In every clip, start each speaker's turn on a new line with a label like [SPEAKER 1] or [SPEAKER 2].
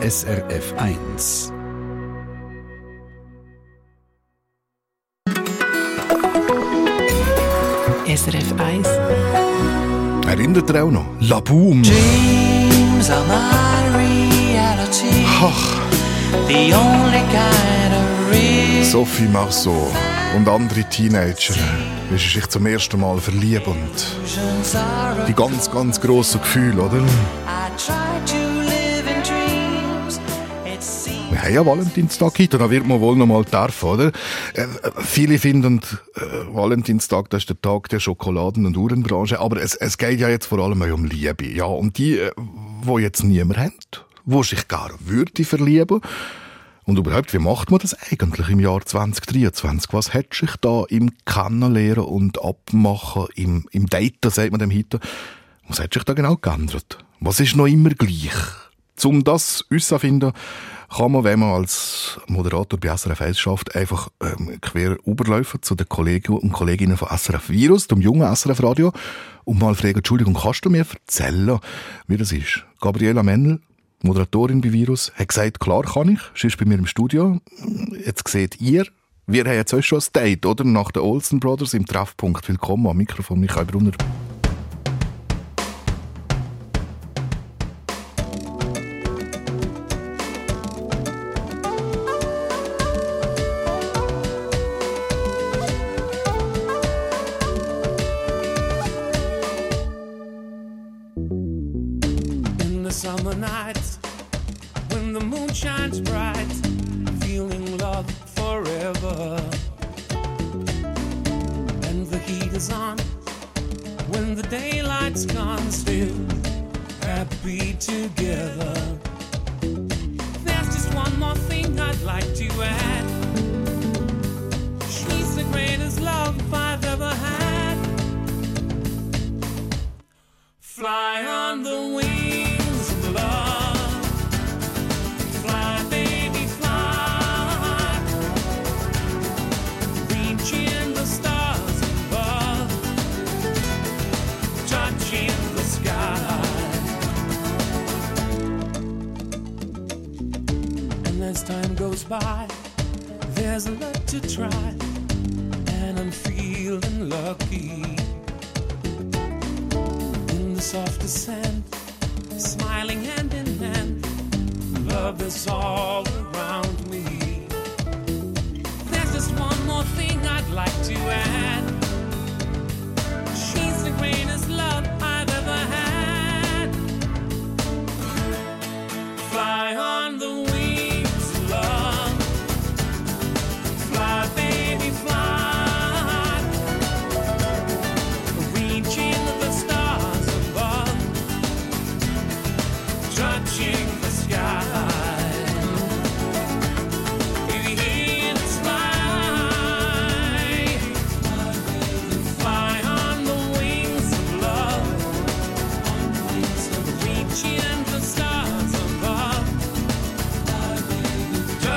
[SPEAKER 1] SRF 1.
[SPEAKER 2] SRF 1.
[SPEAKER 3] Erinnert ihr auch noch? La Boom.
[SPEAKER 4] Dreams are my reality.
[SPEAKER 3] Ach,
[SPEAKER 4] The only kind of real.
[SPEAKER 3] Sophie Marceau und andere Teenager. Wie sie sich zum ersten Mal und
[SPEAKER 4] are
[SPEAKER 3] die ganz, ganz grossen Gefühle, oder? Haben ja Valentinstag heute, da wird man wohl noch mal dürfen, oder? Äh, viele finden, äh, Valentinstag, das ist der Tag der Schokoladen- und Uhrenbranche, aber es, es geht ja jetzt vor allem um Liebe. Ja, und die, äh, jetzt niemand hat, wo sich gar würde verlieben. Und überhaupt, wie macht man das eigentlich im Jahr 2023? Was hat sich da im Kennenlernen und Abmachen, im, im Daten, sagt man dem heute, was hat sich da genau geändert? Was ist noch immer gleich? Um das herauszufinden, kann man, wenn man als Moderator bei SRF 1 schafft, einfach ähm, quer überlaufen zu den Kollegen und Kolleginnen von SRF Virus, dem jungen SRF Radio, und mal fragen, Entschuldigung, kannst du mir erzählen, wie das ist? Gabriela Mennel, Moderatorin bei Virus, hat gesagt, klar kann ich, sie ist bei mir im Studio. Jetzt seht ihr, wir haben jetzt auch schon ein Date, oder? Nach den Olsen Brothers im Treffpunkt. Willkommen am Mikrofon, Michael Brunner.
[SPEAKER 5] When the moon shines bright, feeling love forever. And the heat is on, when the daylight's gone, still happy together. There's just one more thing I'd like to add. She's the greatest love I've ever had. Fly on the wings by, there's a lot to try. And I'm feeling lucky in the softest sand, smiling hand in hand. Love is all around me. There's just one more thing I'd like to add. She's the greatest love I've ever had. Fly on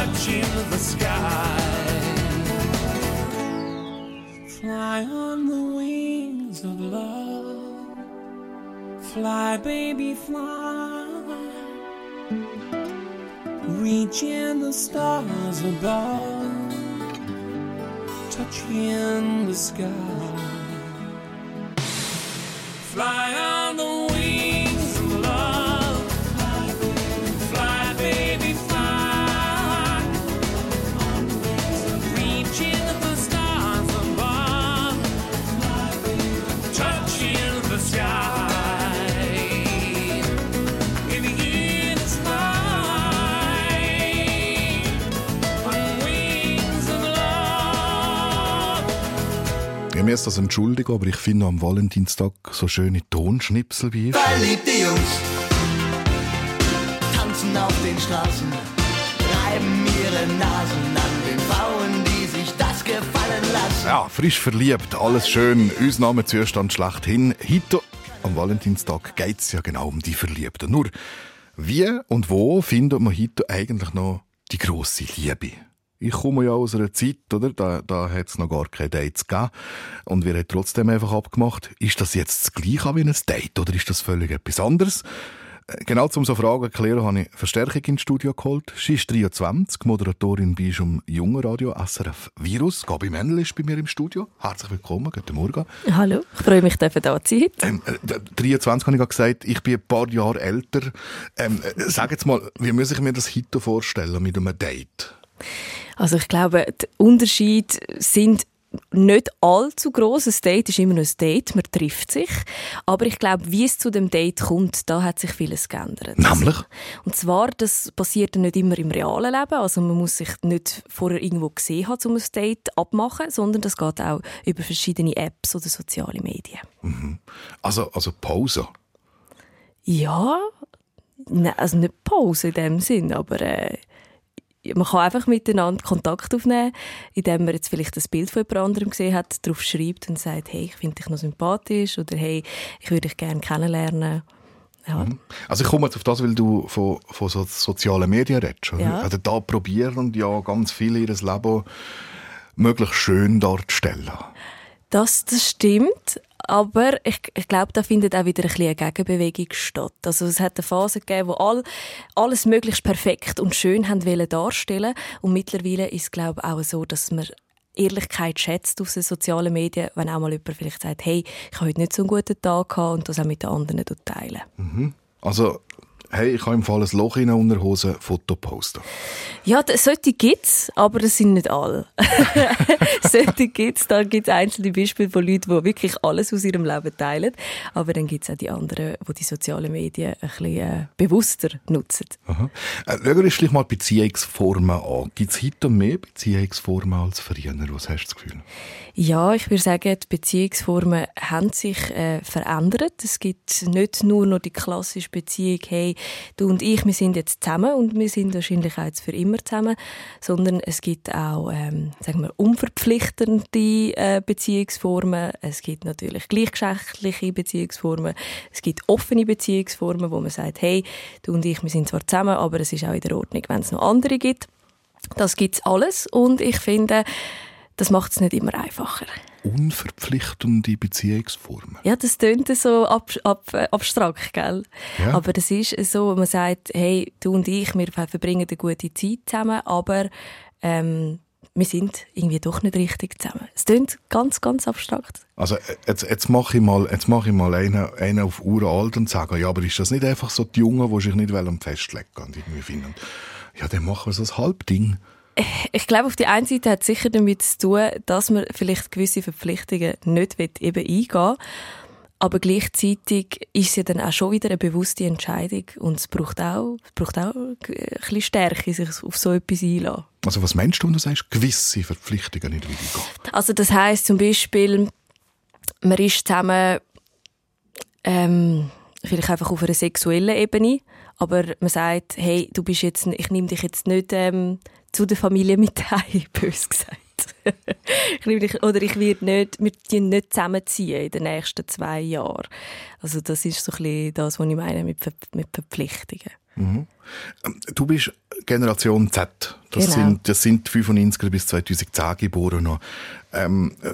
[SPEAKER 5] touching the sky. Fly on the wings of love. Fly, baby, fly. Reaching the stars above. Touching the sky.
[SPEAKER 3] Muss das entschuldigen, aber ich finde am Valentinstag so schöne Tonschnipsel wie ich.
[SPEAKER 6] Verliebte Jungs tanzen auf den Straßen, reiben ihre Nasen an den Frauen, die sich das gefallen lassen.
[SPEAKER 3] Ja, frisch verliebt, alles schön, Ausnahmezustand schlechthin. Heute am Valentinstag geht es ja genau um die Verliebten. Nur, wie und wo findet man heute eigentlich noch die grosse Liebe? Ich komme ja aus einer Zeit, oder? Da, da hat es noch gar keine Dates gegeben. Und wir haben trotzdem einfach abgemacht, ist das jetzt das Gleiche wie ein Date oder ist das völlig etwas anderes? Äh, Genau zum so Fragen klären, habe ich Verstärkung ins Studio geholt. Sie ist 23, Moderatorin bei um Junger Radio SRF Virus. Gabi Mendel ist bei mir im Studio. Herzlich willkommen, guten Morgen.
[SPEAKER 2] Hallo, ich freue mich, dass da zu sein. heute.
[SPEAKER 3] Ähm, äh, d- 23 habe ich gerade gesagt, ich bin ein paar Jahre älter. Ähm, äh, sag jetzt mal, wie muss ich mir das heute vorstellen mit einem Date?
[SPEAKER 2] Also ich glaube, die Unterschiede sind nicht allzu groß. Ein Date ist immer noch ein Date, man trifft sich. Aber ich glaube, wie es zu dem Date kommt, da hat sich vieles geändert.
[SPEAKER 3] Nämlich?
[SPEAKER 2] Und zwar, das passiert nicht immer im realen Leben. Also man muss sich nicht vorher irgendwo gesehen haben, um ein Date abmachen, sondern das geht auch über verschiedene Apps oder soziale Medien.
[SPEAKER 3] Also, also Pause.
[SPEAKER 2] Ja, also nicht Pause in dem Sinn, aber äh, man kann einfach miteinander Kontakt aufnehmen, indem man jetzt vielleicht das Bild von jemand anderem gesehen hat, darauf schreibt und sagt, hey, ich finde dich noch sympathisch oder hey, ich würde dich gerne kennenlernen. Ja.
[SPEAKER 3] Also ich komme jetzt auf das, weil du von, von so sozialen Medien redest.
[SPEAKER 2] Ja.
[SPEAKER 3] Also da probieren ja ganz viele ihr Leben möglichst schön darzustellen.
[SPEAKER 2] Das, das stimmt, aber ich, ich glaube, da findet auch wieder ein bisschen eine Gegenbewegung statt. Also es hat eine Phase gegeben, wo all, alles möglichst perfekt und schön haben wollen darstellen und mittlerweile ist es glaube auch so, dass man Ehrlichkeit schätzt auf den sozialen Medien, wenn auch mal jemand vielleicht sagt, hey, ich habe heute nicht so einen guten Tag gehabt und das auch mit den anderen teilen.
[SPEAKER 3] Also, hey, ich habe im Fall ein Loch in der Unterhose Foto posten.
[SPEAKER 2] Ja, solche gibt's, aber das sind nicht alle. solche gibt's, da gibt's einzelne Beispiele von Leuten, die wirklich alles aus ihrem Leben teilen. Aber dann gibt's auch die anderen, die die sozialen Medien ein bisschen äh, bewusster nutzen.
[SPEAKER 3] Aha. Äh, schauen wir uns mal Beziehungsformen an. Gibt es heute mehr Beziehungsformen als früher? Was hast du das Gefühl?
[SPEAKER 2] Ja, ich würde sagen, die Beziehungsformen haben sich äh, verändert. Es gibt nicht nur noch die klassische Beziehung, hey, du und ich, wir sind jetzt zusammen und wir sind wahrscheinlich auch jetzt für immer zusammen, sondern es gibt auch, ähm, sagen wir, unverpflichtende äh, Beziehungsformen. Es gibt natürlich gleichgeschlechtliche Beziehungsformen. Es gibt offene Beziehungsformen, wo man sagt, hey, du und ich, wir sind zwar zusammen, aber es ist auch in der Ordnung, wenn es noch andere gibt. Das gibt's alles und ich finde, das macht es nicht immer einfacher.
[SPEAKER 3] Unverpflichtende Beziehungsformen.
[SPEAKER 2] Ja, das klingt so ab, ab, äh, abstrakt, gell?
[SPEAKER 3] Ja.
[SPEAKER 2] Aber das ist so, man sagt, hey, du und ich, wir verbringen eine gute Zeit zusammen, aber ähm, wir sind irgendwie doch nicht richtig zusammen. Es klingt ganz, ganz abstrakt.
[SPEAKER 3] Also äh, jetzt, jetzt mache ich mal, jetzt mache ich mal einen, einen auf uralt und sage, ja, aber ist das nicht einfach so die Jungen, die sich nicht wollen festlegen und irgendwie finden, ja, dann machen wir so ein Halbding.
[SPEAKER 2] Ich glaube, auf die einen Seite hat es sicher damit zu tun, dass man vielleicht gewisse Verpflichtungen nicht will, eben eingehen aber gleichzeitig ist es ja dann auch schon wieder eine bewusste Entscheidung und es braucht auch, es braucht auch ein bisschen Stärke, sich auf so etwas einzulassen.
[SPEAKER 3] Also was meinst du, wenn du sagst, gewisse Verpflichtungen nicht weitergehen?
[SPEAKER 2] Also das heißt zum Beispiel, man ist zusammen ähm, vielleicht einfach auf einer sexuellen Ebene, aber man sagt, hey, du bist jetzt, ich nehme dich jetzt nicht ähm, zu der Familie mit heim, bös gesagt. ich oder ich werde nicht, wir ziehen nicht zusammenziehen in den nächsten zwei Jahren. Also das ist so ein bisschen das, was ich meine mit, Ver mit Verpflichtungen.
[SPEAKER 3] Ähm, Du bist Generation Z. Das,
[SPEAKER 2] Genau.
[SPEAKER 3] sind, das sind 95er bis 2010 Geborene. Ähm, äh,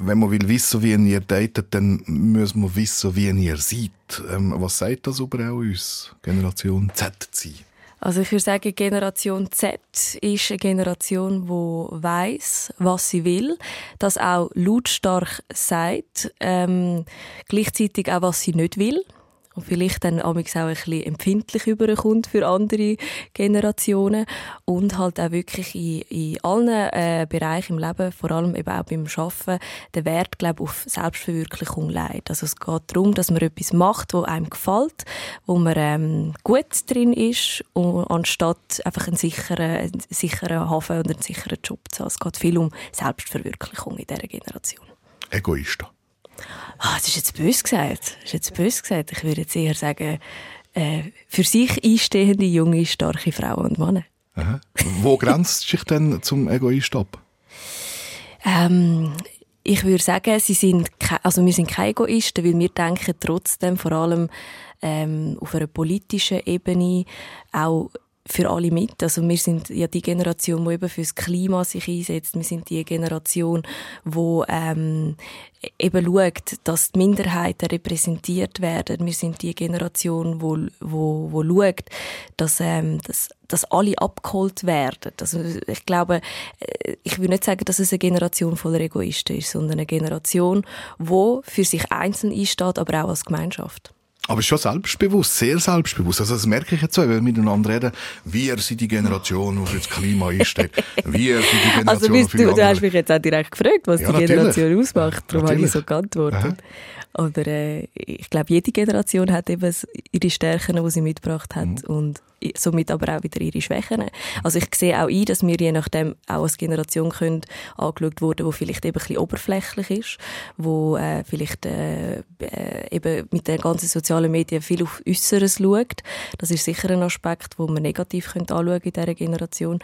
[SPEAKER 3] wenn man will wissen, wie ihr datet, dann muss man wissen, wie ihr seid. Ähm, was sagt das über uns, Generation Z zu sein?
[SPEAKER 2] Also ich würde sagen, Generation Z ist eine Generation, die weiß, was sie will, das auch lautstark sagt, ähm, gleichzeitig auch, was sie nicht will. Und vielleicht dann auch ein bisschen empfindlich überkommt für andere Generationen. Und halt auch wirklich in, in allen äh, Bereichen im Leben, vor allem eben auch beim Arbeiten, den Wert, glaube auf Selbstverwirklichung legt. Also es geht darum, dass man etwas macht, wo einem gefällt, wo man ähm, gut drin ist, und, anstatt einfach einen sicheren, einen sicheren Hafen oder einen sicheren Job zu haben. Es geht viel um Selbstverwirklichung in dieser Generation.
[SPEAKER 3] Egoisten.
[SPEAKER 2] Ah, das ist jetzt bös gesagt. Das ist jetzt bös gesagt. Ich würde jetzt eher sagen, äh, für sich einstehende, junge, starke Frauen und Männer.
[SPEAKER 3] Aha. Wo grenzt sich denn zum Egoist ab?
[SPEAKER 2] Ähm, ich würde sagen, sie sind also wir sind keine Egoisten, weil wir denken trotzdem vor allem ähm, auf einer politischen Ebene auch für alle mit. Also wir sind ja die Generation, die eben fürs Klima sich einsetzt. Wir sind die Generation, wo ähm, eben schaut, dass die Minderheiten repräsentiert werden. Wir sind die Generation, wo wo, wo schaut, dass, ähm, dass dass alle abgeholt werden. Also ich glaube, äh, ich will nicht sagen, dass es eine Generation voller Egoisten ist, sondern eine Generation, wo für sich einzeln einsteht, aber auch als Gemeinschaft.
[SPEAKER 7] Aber schon selbstbewusst, sehr selbstbewusst. Also das merke ich jetzt so, wenn wir miteinander reden. Wir sind die Generation, die für das Klima einsteht. Wir sind die Generation,
[SPEAKER 2] Also
[SPEAKER 7] die
[SPEAKER 2] bist du, du hast mich jetzt auch direkt gefragt, was
[SPEAKER 7] Ja,
[SPEAKER 2] die
[SPEAKER 7] natürlich.
[SPEAKER 2] Generation ausmacht. Darum habe ich
[SPEAKER 7] Natürlich.
[SPEAKER 2] so geantwortet. Oder äh, ich glaube, jede Generation hat eben ihre Stärken, die sie mitgebracht hat
[SPEAKER 7] Mhm.
[SPEAKER 2] und somit aber auch wieder ihre Schwächen. Also ich sehe auch ein, dass wir je nachdem auch als Generation können angeschaut wurden, wo vielleicht eben ein bisschen oberflächlich ist, wo äh, vielleicht äh, äh, eben mit den ganzen sozialen Medien viel auf Äußeres schaut. Das ist sicher ein Aspekt, wo man negativ könnte anschauen in dieser Generation.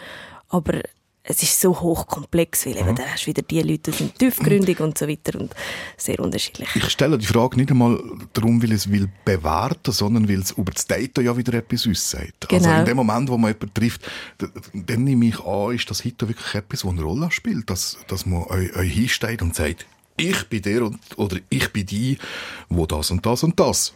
[SPEAKER 2] Aber es ist so hochkomplex, weil eben, da hast du wieder die Leute, die sind tiefgründig und so weiter und sehr unterschiedlich.
[SPEAKER 7] Ich stelle die Frage nicht einmal darum, weil es will bewerten, sondern weil es über das Data ja wieder etwas aussagt. Also
[SPEAKER 2] Genau.
[SPEAKER 7] in dem Moment, wo man jemanden trifft, dann nehme ich an, ist das heute wirklich etwas, das eine Rolle spielt, dass, dass man euch, euch hinsteht und sagt, ich bin der und, oder ich bin die, wo das und das und das.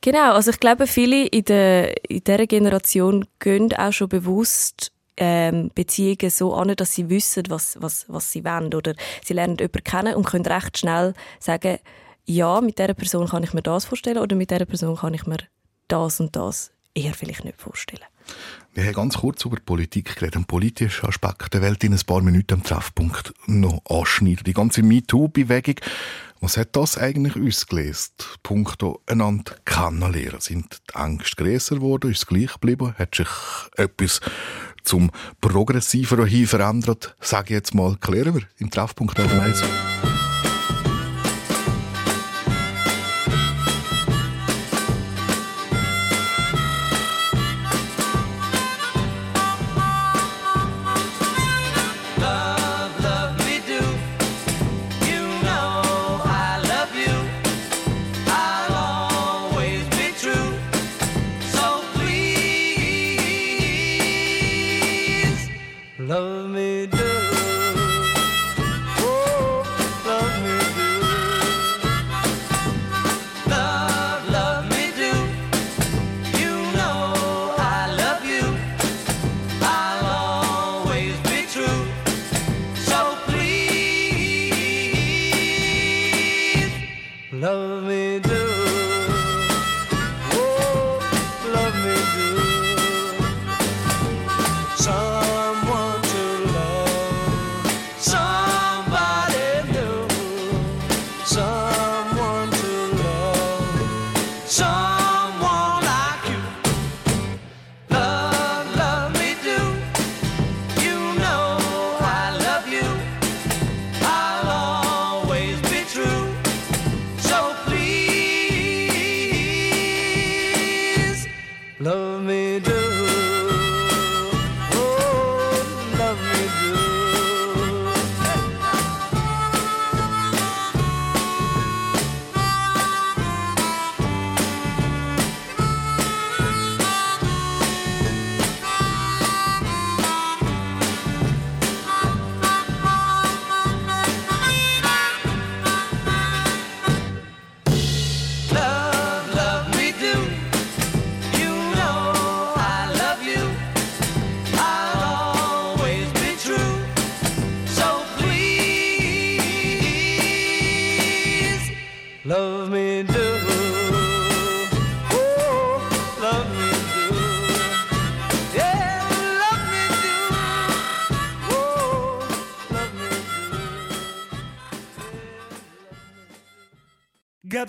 [SPEAKER 2] Genau, also ich glaube, viele in, der, in dieser Generation gehen auch schon bewusst ähm, Beziehungen so an, dass sie wissen, was, was, was sie wollen. Oder sie lernen jemanden kennen und können recht schnell sagen, ja, mit dieser Person kann ich mir das vorstellen oder mit dieser Person kann ich mir das und das eher vielleicht nicht vorstellen.
[SPEAKER 7] Wir haben ganz kurz über Politik geredet, einen politischen Aspekt der Welt in ein paar Minuten am Treffpunkt noch anschneiden. Die ganze MeToo-Bewegung, was hat das eigentlich ausgelöst? Punkto einander kennenlernen. Sind die Ängste grösser geworden? Ist es gleich geblieben? Hat sich etwas zum Progressiveren hin verändert? Sag ich jetzt mal, klären wir im Treffpunkt auf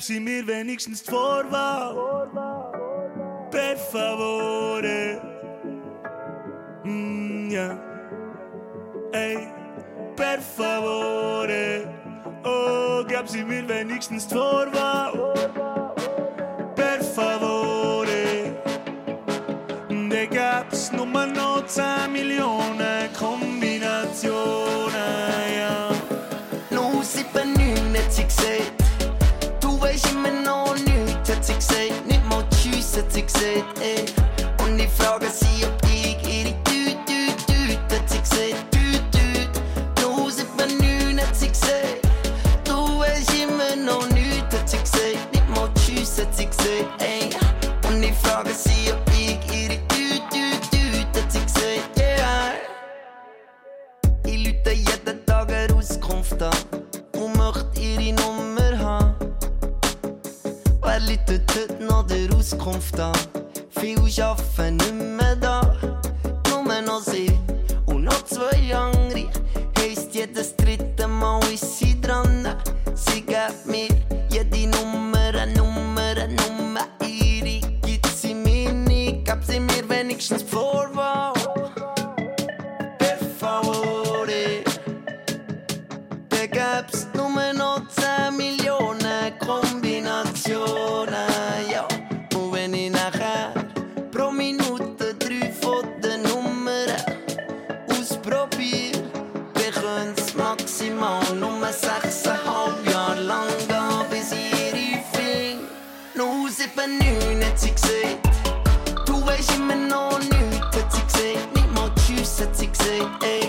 [SPEAKER 8] sie mir wenigstens die Vorwahl. Per favore. Mm, yeah. Ey, per favore. Oh, gab sie mir wenigstens die Vorwahl. Per favore. Da gab's nur noch 10 Millionen Kombinationen, ja.
[SPEAKER 6] 079 hat sie gesagt. Nichts, hat sie gesagt. Du weisst immer noch nichts, hat sie gesagt. Nicht mal Tschüss, hat sie gesagt, ey.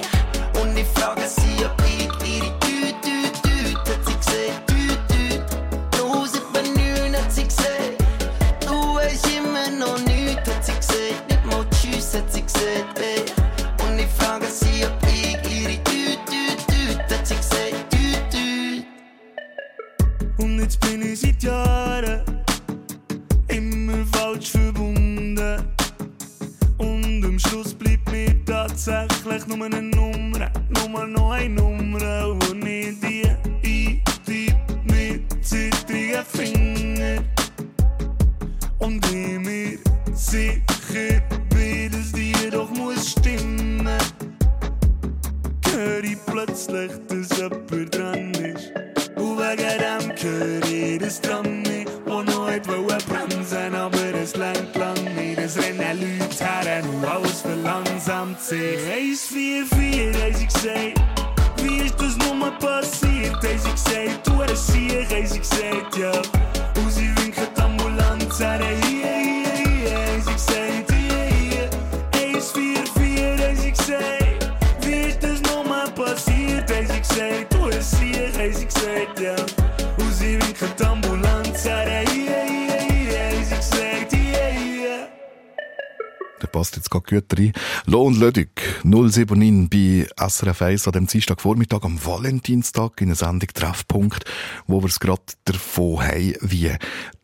[SPEAKER 3] Rein. Lo und Lödig, 079 bei SRF 1 an dem Dienstagvormittag am Valentinstag in einer Sendung Treffpunkt, wo wir es gerade davon haben, wie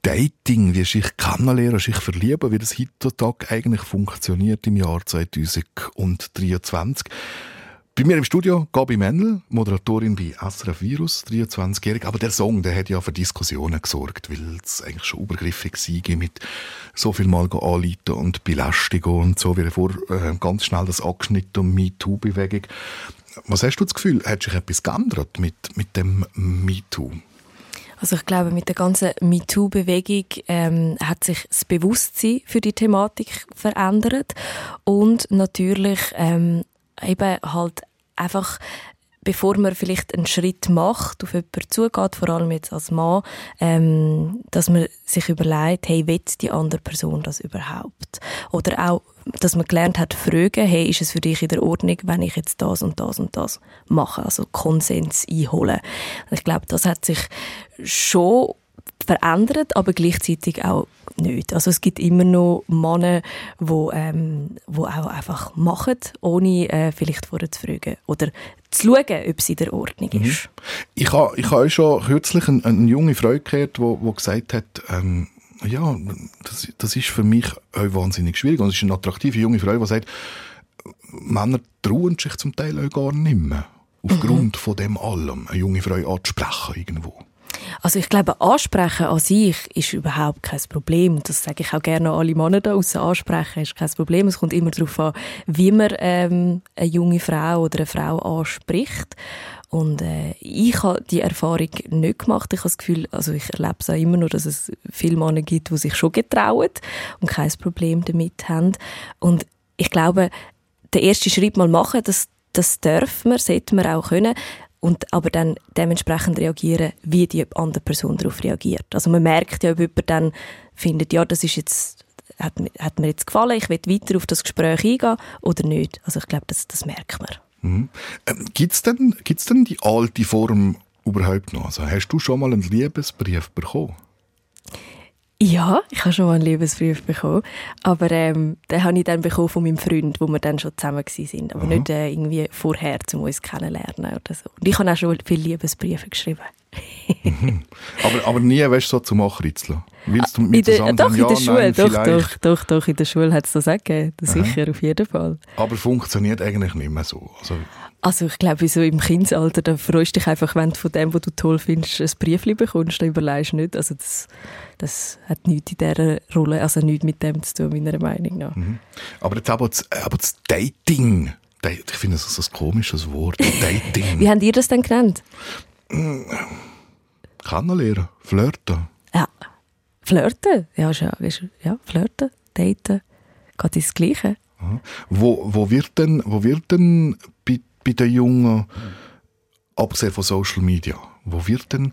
[SPEAKER 3] Dating, wie sich kennenlernen, sich verlieben, wie das heutzutage eigentlich funktioniert im Jahr 2023. Bei mir im Studio Gabi Mendel, Moderatorin bei SRF Virus, 23-jährig. Aber der Song, der hat ja für Diskussionen gesorgt, weil es eigentlich schon übergriffig war mit so viel mal anleiten und belästigen und so. wie vor äh, ganz schnell das angeschnitten und MeToo-Bewegung. Was hast du das Gefühl, hat sich etwas geändert mit, mit dem MeToo?
[SPEAKER 2] Also ich glaube, mit der ganzen MeToo-Bewegung ähm, hat sich das Bewusstsein für die Thematik verändert und natürlich ähm, eben halt einfach bevor man vielleicht einen Schritt macht, auf jemanden zugeht, vor allem jetzt als Mann, ähm, dass man sich überlegt, hey, will die andere Person das überhaupt? Oder auch, dass man gelernt hat, fragen, hey, ist es für dich in der Ordnung, wenn ich jetzt das und das und das mache? Also Konsens einholen. Ich glaube, das hat sich schon verändert, aber gleichzeitig auch nicht. Also es gibt immer noch Männer, wo, ähm, wo auch einfach machen, ohne äh, vielleicht vorher zu fragen oder zu schauen, ob es in der Ordnung ist.
[SPEAKER 3] Ich habe ich ha schon kürzlich eine, eine junge Frau gehört, die wo, wo gesagt hat, ähm, ja, das, das ist für mich auch wahnsinnig schwierig. Und es ist eine attraktive junge Frau, die sagt, Männer trauen sich zum Teil auch gar nicht mehr. Aufgrund von dem allem, eine junge Frau anzusprechen irgendwo.
[SPEAKER 2] Also ich glaube, ansprechen an sich ist überhaupt kein Problem. Das sage ich auch gerne an alle Männer da draussen. Ansprechen ist kein Problem. Es kommt immer darauf an, wie man ähm, eine junge Frau oder eine Frau anspricht. Und äh, ich habe die Erfahrung nicht gemacht. Ich habe das Gefühl, also ich erlebe es auch immer noch, dass es viele Männer gibt, die sich schon getrauen und kein Problem damit haben. Und ich glaube, den ersten Schritt mal machen, das, das darf man, sollte man auch können. Und aber dann dementsprechend reagieren, wie die andere Person darauf reagiert. Also man merkt ja, ob jemand dann findet, ja, das ist jetzt, hat, hat mir jetzt gefallen, ich will weiter auf das Gespräch eingehen oder nicht. Also ich glaube, das, das merkt man.
[SPEAKER 3] Mhm. Ähm, gibt's denn, gibt's denn die alte Form überhaupt noch? Also hast du schon mal einen Liebesbrief bekommen?
[SPEAKER 2] Ja, ich habe schon mal einen Liebesbrief bekommen, aber ähm, den habe ich dann bekommen von meinem Freund, wo wir dann schon zusammen sind, aber nicht äh, irgendwie vorher, um uns kennenlernen oder so. Und ich habe auch schon viele Liebesbriefe geschrieben.
[SPEAKER 3] Aber, aber nie, weißt du, so zum Achritzeln. Willst du mit
[SPEAKER 2] Ah, In der,
[SPEAKER 3] zusammen
[SPEAKER 2] doch,
[SPEAKER 3] sagen,
[SPEAKER 2] in der
[SPEAKER 3] ja,
[SPEAKER 2] Schule,
[SPEAKER 3] nein,
[SPEAKER 2] doch, doch, doch, doch, in der Schule hat es das auch gegeben. Das Sicher, auf jeden Fall.
[SPEAKER 3] Aber funktioniert eigentlich nicht mehr so. Also,
[SPEAKER 2] Also ich glaube, so im Kindesalter, da freust du dich einfach, wenn du von dem, was du toll findest, ein Briefchen bekommst, dann überlegst du nicht. Also das, das hat nichts in dieser Rolle, also nichts mit dem zu tun, meiner Meinung nach.
[SPEAKER 3] aber jetzt aber das, aber das Dating, Da- ich finde das so ein komisches Wort, Dating.
[SPEAKER 2] Wie habt ihr das denn genannt?
[SPEAKER 3] Kennenlernen, flirten.
[SPEAKER 2] Ja, flirten. Ja, ist ja, ist, ja flirten, daten, geht ins Gleiche.
[SPEAKER 3] Wo, wo wird denn, wo wird denn bei, den Jungen, abgesehen von Social Media, wo wird denn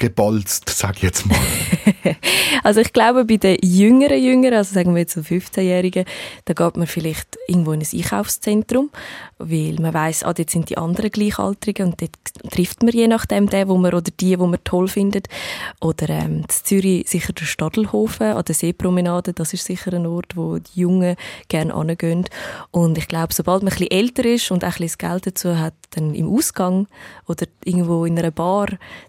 [SPEAKER 3] gebalzt, sag ich jetzt mal?
[SPEAKER 2] Also ich glaube, bei den jüngeren Jüngeren, also sagen wir jetzt so 15-Jährigen, da geht man vielleicht irgendwo in ein Einkaufszentrum, weil man weiß, ah, dort sind die anderen Gleichaltrigen und dort trifft man je nachdem den, wo man oder die, wo man toll findet. Oder ähm, in Zürich sicher der Stadelhofen an der Seepromenade, das ist sicher ein Ort, wo die Jungen gerne hingehen. Und ich glaube, sobald man ein bisschen älter ist und auch ein bisschen das Geld dazu hat, dann im Ausgang oder irgendwo in einer Bar,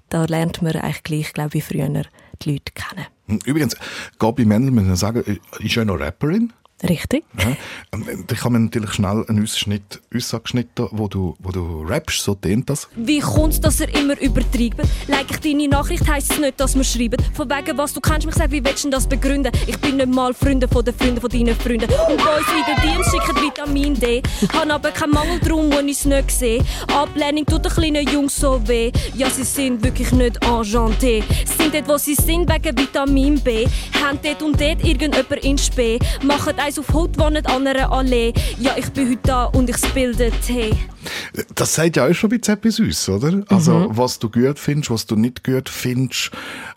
[SPEAKER 2] da lernt man eigentlich gleich, glaube ich, wie früher die Leute kennen.
[SPEAKER 3] Übrigens, Gabi Mendel, muss man sagen, ist ja noch Rapperin.
[SPEAKER 2] Richtig?
[SPEAKER 3] Ja? Und Ich habe mir natürlich schnell einen Ausschnitt, ausgeschnitten, wo du, wo du rappst, so tönt das.
[SPEAKER 9] Wie kommt's, dass er immer übertreibt? Like ich deine Nachricht, heisst es nicht, dass wir schreiben. Von wegen was, du kannst mich sagen, wie willst du das begründen? Ich bin nicht mal Freunde von den Freunden von deinen Freunden. Und Boys wie der Dienst schicken Vitamin D. Han aber keinen Mangel drum, wo ich's nicht sehe. Ablehnung tut den kleinen Jungs so weh. Ja, sie sind wirklich nicht enchanté. Sind dort, wo sie sind, wegen Vitamin B. Haben dort und dort irgendjemand in Spee. Machen eins auf Haut, wohnen an einer Allee. Ja, ich bin heute da und ich bilde Tee.
[SPEAKER 3] Das sagt ja auch schon ein bisschen etwas aus, oder? Also, was du gut findest, was du nicht gut findest.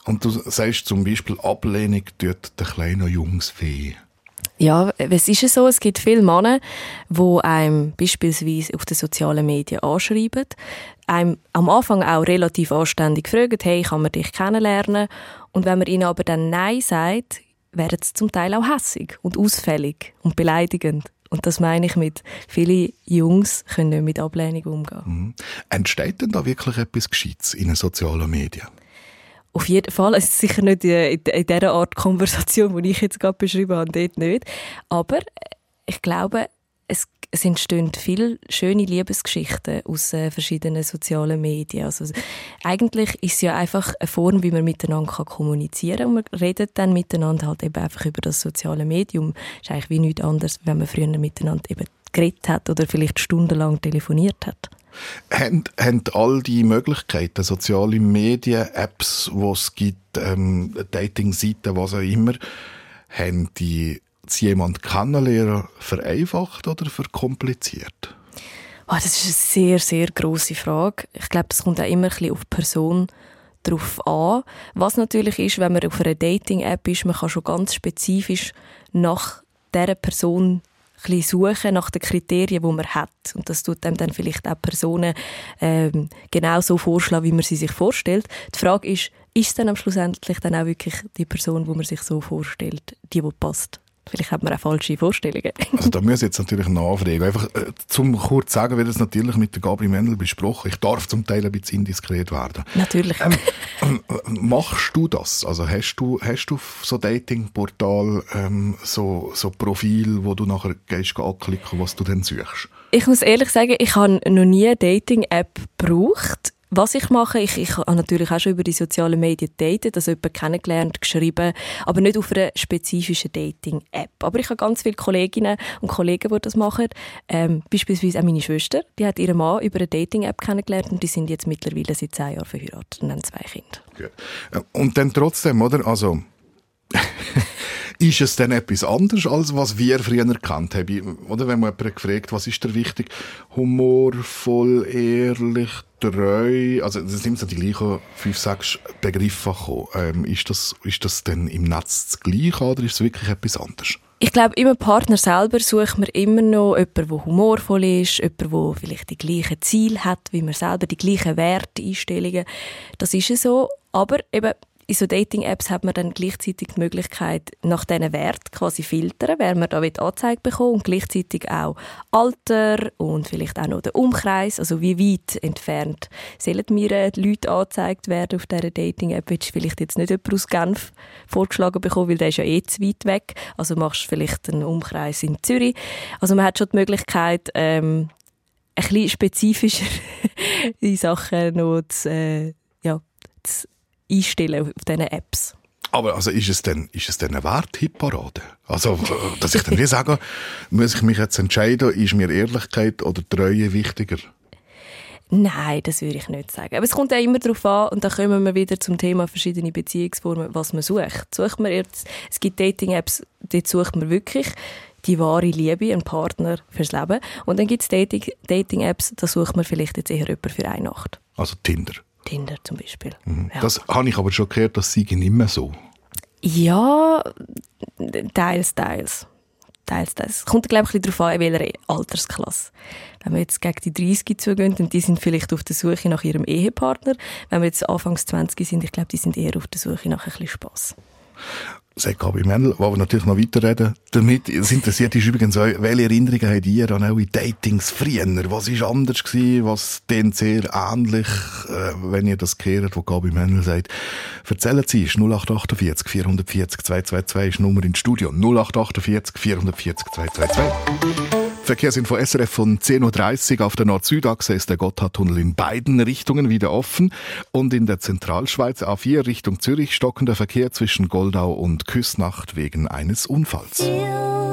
[SPEAKER 3] Und du sagst zum Beispiel, Ablehnung tut den kleinen Jungs weh.
[SPEAKER 2] Ja, es ist ja so, es gibt viele Männer, die einem beispielsweise auf den sozialen Medien anschreiben, einem am Anfang auch relativ anständig fragen, hey, kann man dich kennenlernen? Und wenn man ihnen aber dann Nein sagt, werden sie zum Teil auch hässig und ausfällig und beleidigend. Und das meine ich mit, viele Jungs können nicht mit Ablehnung umgehen.
[SPEAKER 3] Entsteht denn da wirklich etwas Gescheites in den sozialen Medien?
[SPEAKER 2] Auf jeden Fall. Es ist sicher nicht in, in, in dieser Art Konversation, die ich jetzt gerade beschrieben habe, dort nicht. Aber äh, ich glaube, es, es entstehen viele schöne Liebesgeschichten aus äh, verschiedenen sozialen Medien. Also, eigentlich ist es ja einfach eine Form, wie man miteinander kann kommunizieren kann. Und man redet dann miteinander halt eben einfach über das soziale Medium. Das ist eigentlich wie nichts anderes, wenn man früher miteinander eben geredet hat oder vielleicht stundenlang telefoniert hat.
[SPEAKER 3] Haben, haben all die Möglichkeiten, soziale Medien, Apps, die es gibt, ähm, Dating-Seiten, was auch immer, haben die das jemand kennenlernen vereinfacht oder verkompliziert?
[SPEAKER 2] Oh, das ist eine sehr, sehr grosse Frage. Ich glaube, das kommt auch immer ein bisschen auf die Person drauf an. Was natürlich ist, wenn man auf einer Dating-App ist, man kann schon ganz spezifisch nach dieser Person suchen, nach den Kriterien, die man hat. Und das tut einem dann vielleicht auch Personen ähm, genau so vorschlagen, wie man sie sich vorstellt. Die Frage ist, ist es dann am Schlussendlich dann auch wirklich die Person, die man sich so vorstellt, die, die passt? Vielleicht hat man auch falsche Vorstellungen.
[SPEAKER 3] Also da muss ich jetzt natürlich nachfragen. Einfach äh, zum kurz sagen, wird es natürlich mit der Mendel besprochen. Ich darf zum Teil ein bisschen indiskret werden.
[SPEAKER 2] Natürlich.
[SPEAKER 3] Ähm, äh, machst du das? Also hast du, hast du auf so Datingportal ähm, so, so Profil, wo du nachher gehst anklicken, was du dann suchst?
[SPEAKER 2] Ich muss ehrlich sagen, ich habe noch nie eine Dating-App gebraucht. Was ich mache, ich, ich habe natürlich auch schon über die sozialen Medien datet, also jemanden kennengelernt, geschrieben, aber nicht auf einer spezifischen Dating-App. Aber ich habe ganz viele Kolleginnen und Kollegen, die das machen. Ähm, beispielsweise auch meine Schwester, die hat ihren Mann über eine Dating-App kennengelernt und die sind jetzt mittlerweile seit zehn Jahren verheiratet und haben zwei Kinder.
[SPEAKER 3] Äh, Und dann trotzdem, oder? Also, ist es denn etwas anderes, als was wir früher erkannt haben? Oder wenn man jemanden gefragt, was ist dir wichtig? Humorvoll, ehrlich, treu. Also, es sind so die gleichen fünf, sechs Begriffe gekommen. Ähm, ist, das, ist das denn im Netz das Gleiche oder ist es wirklich etwas anderes?
[SPEAKER 2] Ich glaube, im Partner selber sucht man immer noch jemanden, der humorvoll ist, jemanden, der vielleicht die gleichen Ziele hat, wie man selber, die gleichen Werte, Einstellungen. Das ist ja so. Aber eben, in so Dating-Apps hat man dann gleichzeitig die Möglichkeit, nach diesen Wert quasi filtern, wer man da angezeigt bekommen und gleichzeitig auch Alter und vielleicht auch noch der Umkreis, also wie weit entfernt sollen mir äh, die Leute angezeigt werden auf dieser Dating-App. Willst du vielleicht jetzt nicht jemanden aus Genf vorgeschlagen bekommen, weil der ist ja eh zu weit weg, also machst du vielleicht einen Umkreis in Zürich. Also man hat schon die Möglichkeit, ähm, ein bisschen spezifischer die Sachen noch zu, äh, ja, zu einstellen auf diesen Apps.
[SPEAKER 3] Aber also ist es denn, ist es denn eine Wert-Hitparade? Also, dass ich dann wie sage, muss ich mich jetzt entscheiden, ist mir Ehrlichkeit oder Treue wichtiger?
[SPEAKER 2] Nein, das würde ich nicht sagen. Aber es kommt ja immer darauf an, und da kommen wir wieder zum Thema verschiedene Beziehungsformen, was man sucht. Sucht man jetzt, es gibt Dating-Apps, dort sucht man wirklich die wahre Liebe, einen Partner fürs Leben. Und dann gibt es Dating- Dating-Apps, da sucht man vielleicht jetzt eher jemanden für eine Nacht.
[SPEAKER 3] Also Tinder.
[SPEAKER 2] Tinder zum Beispiel. Ja.
[SPEAKER 3] Das habe ich aber schon gehört, das sei nicht mehr so.
[SPEAKER 2] Ja, teils, teils. Teils, teils. Es kommt, glaube ich, ein bisschen darauf an, in welcher Altersklasse. Wenn wir jetzt gegen die 30 zugehen, dann die sind vielleicht auf der Suche nach ihrem Ehepartner. Wenn wir jetzt Anfangs 20 sind, ich glaube, die sind eher auf der Suche nach ein bisschen Spass.
[SPEAKER 3] Sagt Gabi Mendel, wo wir natürlich noch weiterreden. Damit es interessiert ist übrigens auch, welche Erinnerungen habt ihr an eure Datings früher? Was war anders gewesen? Was denn sehr ähnlich, äh, wenn ihr das kehrt, wo Gabi Mendel sagt? Erzählen Sie, ist 0848 440 222 ist Nummer ins Studio. 0848 440 222. Verkehrsinfo SRF von 10.30 Uhr auf der Nord-Süd-Achse ist der Gotthardtunnel in beiden Richtungen wieder offen und in der Zentralschweiz A4 Richtung Zürich stockender Verkehr zwischen Goldau und Küsnacht wegen eines Unfalls.
[SPEAKER 10] Feels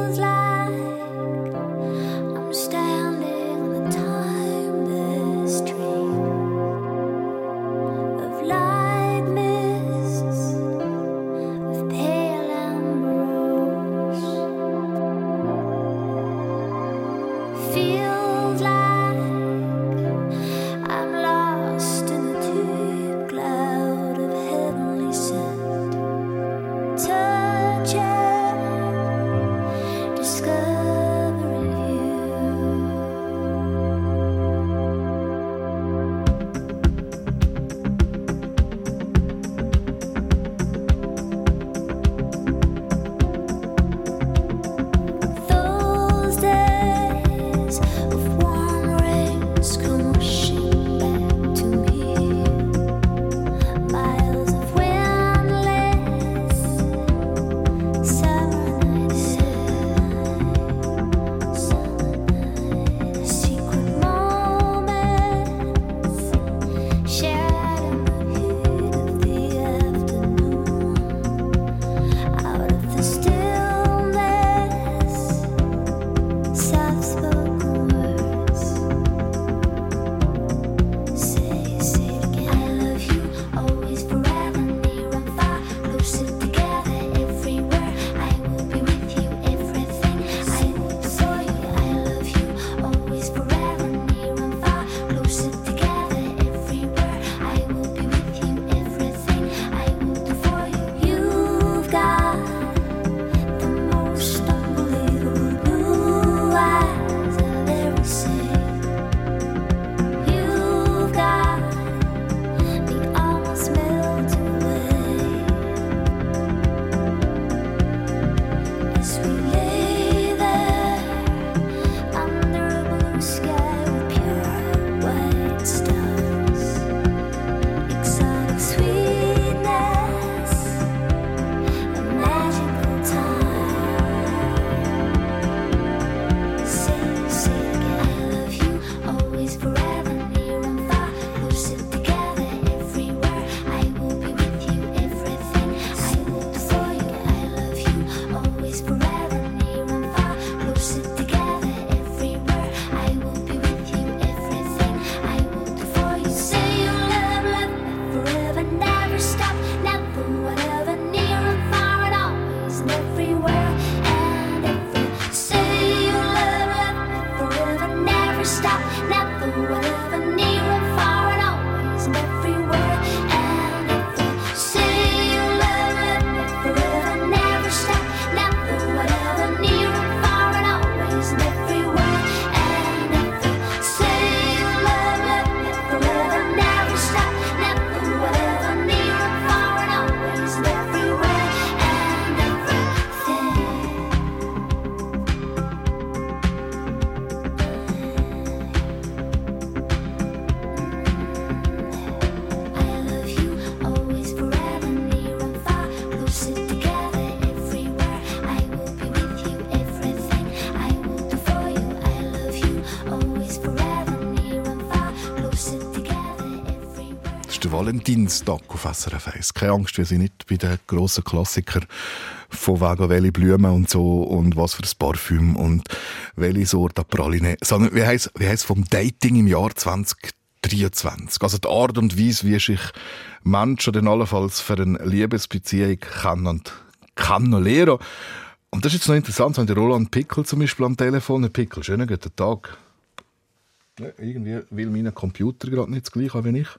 [SPEAKER 3] der Valentinstag auf SRF 1. Keine Angst, wir sind nicht bei den grossen Klassikern von wegen welche Blumen und so und was für ein Parfüm und welche Sorte Praline, sondern wie heisst, wie heisst vom Dating im Jahr 2023. Also die Art und Weise, wie sich Menschen dann allenfalls für eine Liebesbeziehung kennen und kennenlernen. Und das ist jetzt noch interessant, haben die Roland Pickel zum Beispiel am Telefon. Herr Pickel, schönen guten Tag. Irgendwie will mein Computer gerade nicht das gleiche wie ich.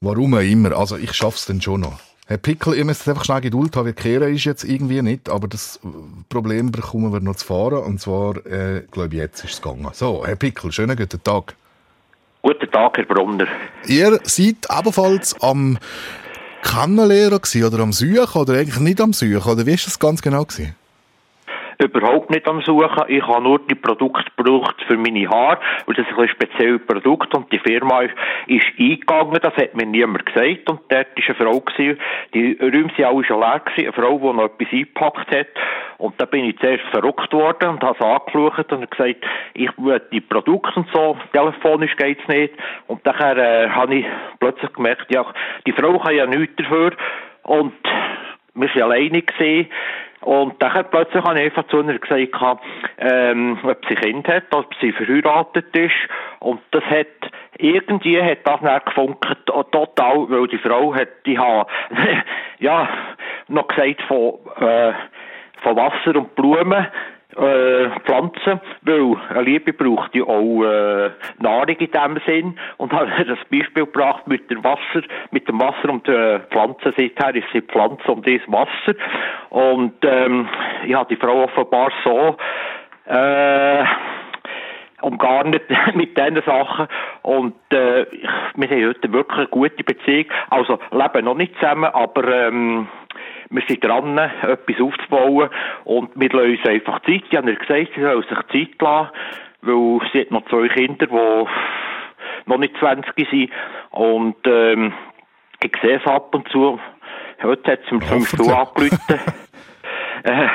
[SPEAKER 3] Warum auch immer. Also ich schaff's dann schon noch. Herr Pickel, ihr müsst einfach schnell Geduld haben. Wir kehren ist jetzt irgendwie nicht, aber das Problem bekommen wir noch zu fahren. Und zwar, äh, glaube ich, jetzt ist es gegangen. So, Herr Pickel, schönen guten Tag.
[SPEAKER 11] Guten Tag, Herr Brunner.
[SPEAKER 3] Ihr seid ebenfalls am gewesen, oder am Suchen oder eigentlich nicht am Suchen? Oder wie ist das ganz genau gewesen?
[SPEAKER 11] Überhaupt nicht am Suchen. Ich habe nur die Produkte gebraucht für meine Haare. Und das ist ein spezielles Produkt. Und die Firma ist, ist eingegangen. Das hat mir niemand gesagt. Und dort war eine Frau. Gewesen. Die Räume waren alle schon leer. Gewesen. Eine Frau, die noch etwas eingepackt hat. Und da bin ich zuerst verrückt worden und habe es angeschaut und gesagt, ich will die Produkte und so, telefonisch geht's nicht. Und dann äh, habe ich plötzlich gemerkt, ja, die Frau kann ja nichts dafür. Und wir waren alleine gewesen. Und dann plötzlich habe ich einfach zu ihr gesagt, ähm, ob sie Kind hat, ob sie verheiratet ist. Und das hat, irgendwie hat das dann gefunkt, total, weil die Frau hat, die hat, ja, noch gesagt von, äh, von Wasser und Blumen, äh, Pflanzen, weil eine Liebe braucht ja auch äh, Nahrung in dem Sinn. Und habe das Beispiel gebracht mit dem Wasser, mit dem Wasser und der Pflanze, seither ist sie Pflanze und das Wasser. Und ähm, ich habe die Frau offenbar so äh, umgarnet mit diesen Sachen. Und äh, wir haben heute wirklich eine gute Beziehung, also leben noch nicht zusammen, aber ähm, wir sind dran, etwas aufzubauen und wir lassen uns einfach Zeit. Ich habe ihr gesagt, sie soll sich Zeit lassen, weil sie hat noch zwei Kinder, die noch nicht 20 sind und ähm, ich sehe es ab und zu. Heute hat sie mir zum Beispiel angerufen. äh,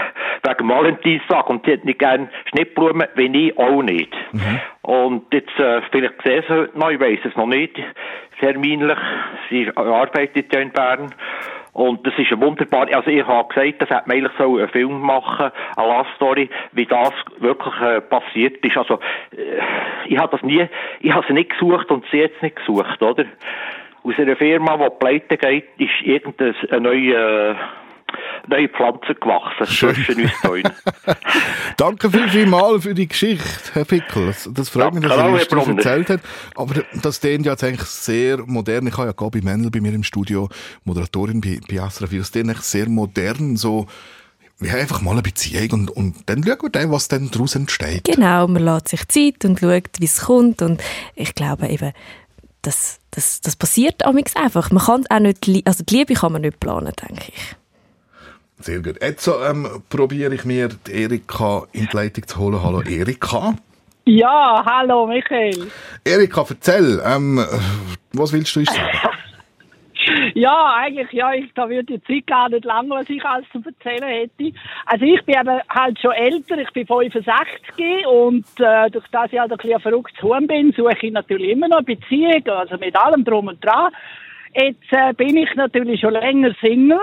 [SPEAKER 11] wegen Valentinstag und sie hat nicht gerne Schnittblumen, wie ich auch nicht. Und jetzt, äh, vielleicht sehe sie heute noch, ich weiß es noch nicht, terminlich, sie arbeitet ja in Bern und das ist ein wunderbar, also ich habe gesagt, das hätte man eigentlich so einen Film machen, eine Love Story, wie das wirklich äh, passiert ist. Also, äh, ich habe das nie, ich habe sie nicht gesucht und sie jetzt nicht gesucht, oder? Aus einer Firma, die pleite geht, ist irgendeine neue, äh, neue Pflanze gewachsen zwischen uns beiden.
[SPEAKER 3] Danke viel, vielmals für die Geschichte, Herr Pickel. Das, das freut mich, dass er uns das erzählt hat. Aber das klingt ja jetzt eigentlich sehr modern. Ich habe ja Gabi Mendel bei mir im Studio, Moderatorin bei, bei SRF. Das klingt eigentlich sehr modern, so wie einfach mal eine Beziehung und, und dann schauen wir dann, was dann daraus entsteht.
[SPEAKER 2] Genau, man lässt sich Zeit und schaut, wie es kommt. Und ich glaube eben, das, das, das passiert amigs einfach. Man kann auch nicht, also die Liebe kann man nicht planen, denke ich.
[SPEAKER 3] Sehr gut. Jetzt ähm, probiere ich mir die Erika in die Leitung zu holen. Hallo Erika.
[SPEAKER 12] Ja, hallo Michael.
[SPEAKER 3] Erika, erzähl, ähm, was willst du uns sagen?
[SPEAKER 12] Ja, eigentlich, ja, ich, da würde die Zeit gar nicht lang, was ich alles zu erzählen hätte. Also ich bin eben halt schon älter, ich bin 65 und äh, durch das ich halt ein bisschen ein verrücktes Huhn bin, suche ich natürlich immer noch eine Beziehung, also mit allem drum und dran. Jetzt äh, bin ich natürlich schon länger Single,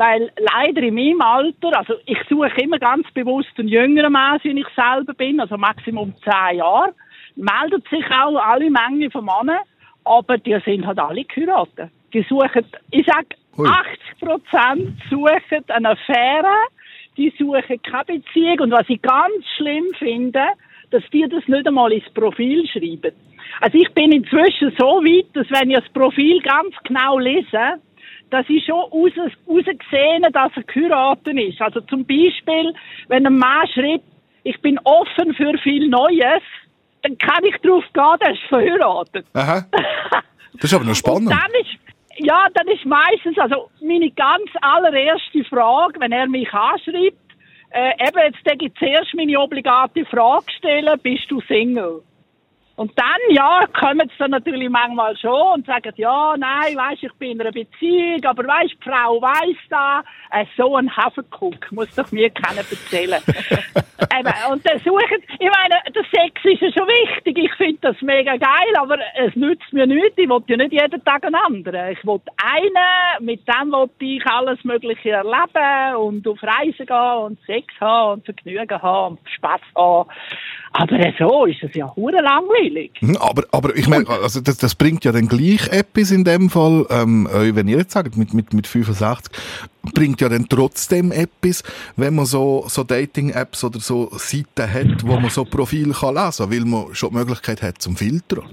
[SPEAKER 12] weil leider in meinem Alter, also ich suche immer ganz bewusst einen jüngeren Mann, wie ich selber bin, also Maximum 10 Jahre. Meldet sich auch alle Menge von Männern, aber die sind halt alle geheiratet. Die suchen, ich sag, 80 Prozent suchen eine Affäre, die suchen keine Beziehung. Und was ich ganz schlimm finde, dass die das nicht einmal ins Profil schreiben. Also ich bin inzwischen so weit, dass wenn ich das Profil ganz genau lese, dass ich schon raus, rausgesehen dass er geheiratet ist. Also zum Beispiel, wenn ein Mann schreibt, ich bin offen für viel Neues, dann kann ich darauf gehen, der ist verheiratet.
[SPEAKER 3] Aha. Das ist aber noch spannend.
[SPEAKER 12] dann ist, ja, dann ist meistens, also meine ganz allererste Frage, wenn er mich anschreibt, äh, eben jetzt denke ich zuerst meine obligate Frage stellen, bist du Single? Und dann, ja, kommen sie dann natürlich manchmal schon und sagen, ja, nein, weisst, ich bin in einer Beziehung, aber weisst, die Frau weiss da, äh, so ein Hafenkuck, muss doch mir keiner erzählen. Eben, und dann suchen, ich meine, der Sex ist ja schon wichtig, ich finde das mega geil, aber es nützt mir nichts. Ich will ja nicht jeden Tag einen anderen. Ich will einen, mit dem will ich alles Mögliche erleben und auf Reisen gehen und Sex haben und Vergnügen haben und Spaß haben. Aber so ist es ja hure langweilig.
[SPEAKER 3] Hm, Aber, aber ich meine, also das, das bringt ja dann gleich etwas in dem Fall, ähm, euch, wenn ihr jetzt sagt, mit, mit, mit 65, bringt ja dann trotzdem etwas, wenn man so, so Dating-Apps oder so Seiten hat, wo man so Profil kann lesen kann, weil man schon die Möglichkeit hat zum Filtern.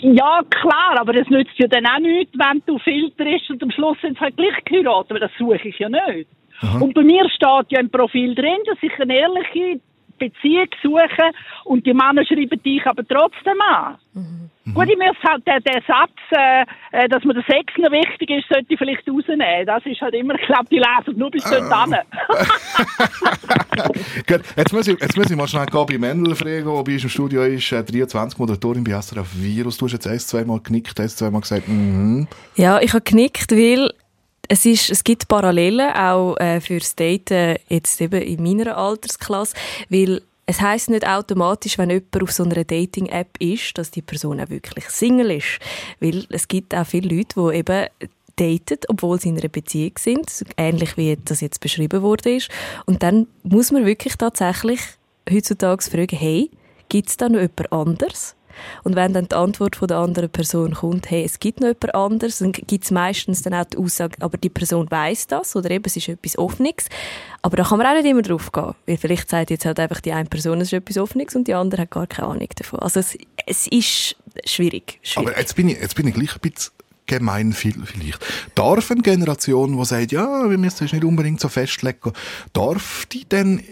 [SPEAKER 12] Ja, klar, aber es nützt ja dann auch nichts, wenn du filterst und am Schluss sind sie halt gleich geheiratet, aber das suche ich ja nicht.
[SPEAKER 13] Aha.
[SPEAKER 12] Und bei mir steht ja im Profil drin, dass ich eine ehrliche Beziehung suche und die Männer schreiben dich aber trotzdem an. Gut, ich muss halt den, den Satz, äh, äh, dass mir der Sex noch wichtig ist, sollte ich vielleicht rausnehmen. Das ist halt immer, ich glaube, die lesen nur bis dort hin.
[SPEAKER 3] Gut, jetzt muss ich, jetzt muss ich mal schnell Gabi Mendel fragen, bei uns im Studio ist, äh, 23 Moderatorin bei SRF Virus. Du hast jetzt ein, zweimal genickt, ein, zweimal gesagt, mhm.
[SPEAKER 2] Ja, ich habe genickt, weil es, ist, es gibt Parallelen auch äh, fürs Daten jetzt eben in meiner Altersklasse, weil es heißt nicht automatisch, wenn jemand auf so einer Dating-App ist, dass die Person auch wirklich Single ist, weil es gibt auch viele Leute, die eben daten, obwohl sie in einer Beziehung sind, ähnlich wie das jetzt beschrieben wurde ist. Und dann muss man wirklich tatsächlich heutzutage fragen, hey, gibt es da noch jemand anderes? Und wenn dann die Antwort von der anderen Person kommt, hey, es gibt noch jemand anderes, dann gibt es meistens dann auch die Aussage, aber die Person weiß das oder eben es ist etwas Offenes. Aber da kann man auch nicht immer drauf gehen, weil vielleicht sagt jetzt halt einfach die eine Person, es ist etwas Offenes und die andere hat gar keine Ahnung davon. Also es, es ist schwierig. schwierig.
[SPEAKER 3] Aber jetzt bin ich, jetzt bin ich gleich ein bisschen gemein viel- vielleicht. Darf eine Generation, die sagt, ja, wir müssen es nicht unbedingt so festlegen, darf die dann äh,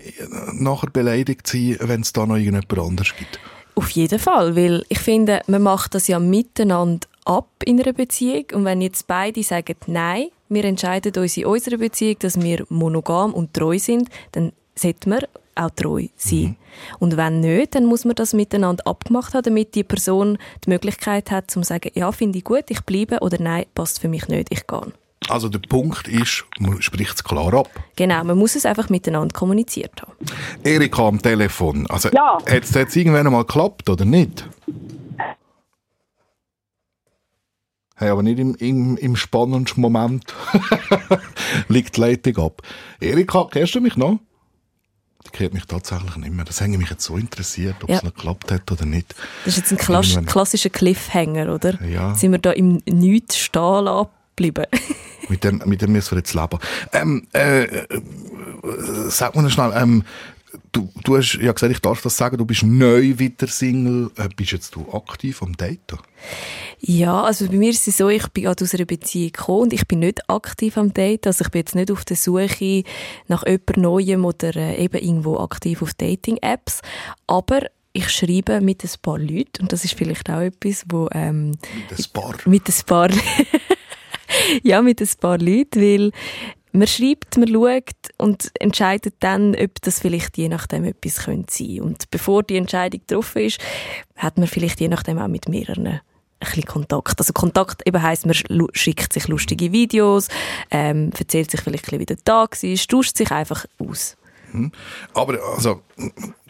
[SPEAKER 3] nachher beleidigt sein, wenn es da noch irgendjemand anderes gibt?
[SPEAKER 2] Auf jeden Fall, weil ich finde, man macht das ja miteinander ab in einer Beziehung und wenn jetzt beide sagen, nein, wir entscheiden uns in unserer Beziehung, dass wir monogam und treu sind, dann sollte man auch treu sein. Und wenn nicht, dann muss man das miteinander abgemacht haben, damit die Person die Möglichkeit hat, zu sagen, ja, finde ich gut, ich bleibe oder nein, passt für mich nicht, ich gehe.
[SPEAKER 3] Also der Punkt ist, man spricht es klar ab.
[SPEAKER 2] Genau, man muss es einfach miteinander kommuniziert haben.
[SPEAKER 3] Erika am Telefon. Also,
[SPEAKER 2] Ja.
[SPEAKER 3] hat es jetzt irgendwann mal geklappt oder nicht? Hey, aber nicht im, im, im spannendsten Moment liegt die Leitung ab. Erika, kennst du mich noch? Die kennt mich tatsächlich nicht mehr. Das hängt mich jetzt so interessiert, ob
[SPEAKER 2] Ja.
[SPEAKER 3] es noch geklappt hat oder nicht.
[SPEAKER 2] Das ist jetzt ein klass klassischer Cliffhanger, oder?
[SPEAKER 3] Ja.
[SPEAKER 2] Sind wir da im Nichts stehen lassen geblieben?
[SPEAKER 3] Mit dem, mit dem müssen wir jetzt leben. Ähm, äh, äh, sag mir noch schnell, ähm, du, du hast ja gesagt, ich darf das sagen, du bist neu wieder Single. Äh, bist jetzt du aktiv am Daten?
[SPEAKER 2] Ja, also bei mir ist es so, ich bin gerade aus einer Beziehung gekommen und ich bin nicht aktiv am Date. Also ich bin jetzt nicht auf der Suche nach jemand Neuem oder äh, eben irgendwo aktiv auf Dating-Apps. Aber ich schreibe mit ein paar Leuten und das ist vielleicht auch etwas, wo... Ähm,
[SPEAKER 3] mit ein paar?
[SPEAKER 2] Mit ein paar... ja, mit ein paar Leuten, weil man schreibt, man schaut und entscheidet dann, ob das vielleicht je nachdem etwas könnte sein. Und bevor die Entscheidung getroffen ist, hat man vielleicht je nachdem auch mit mehreren ein bisschen Kontakt. Also Kontakt eben heisst, man schickt sich lustige Videos, ähm, erzählt sich vielleicht ein wie der Tag war, tauscht sich einfach aus.
[SPEAKER 3] Hm? Aber also,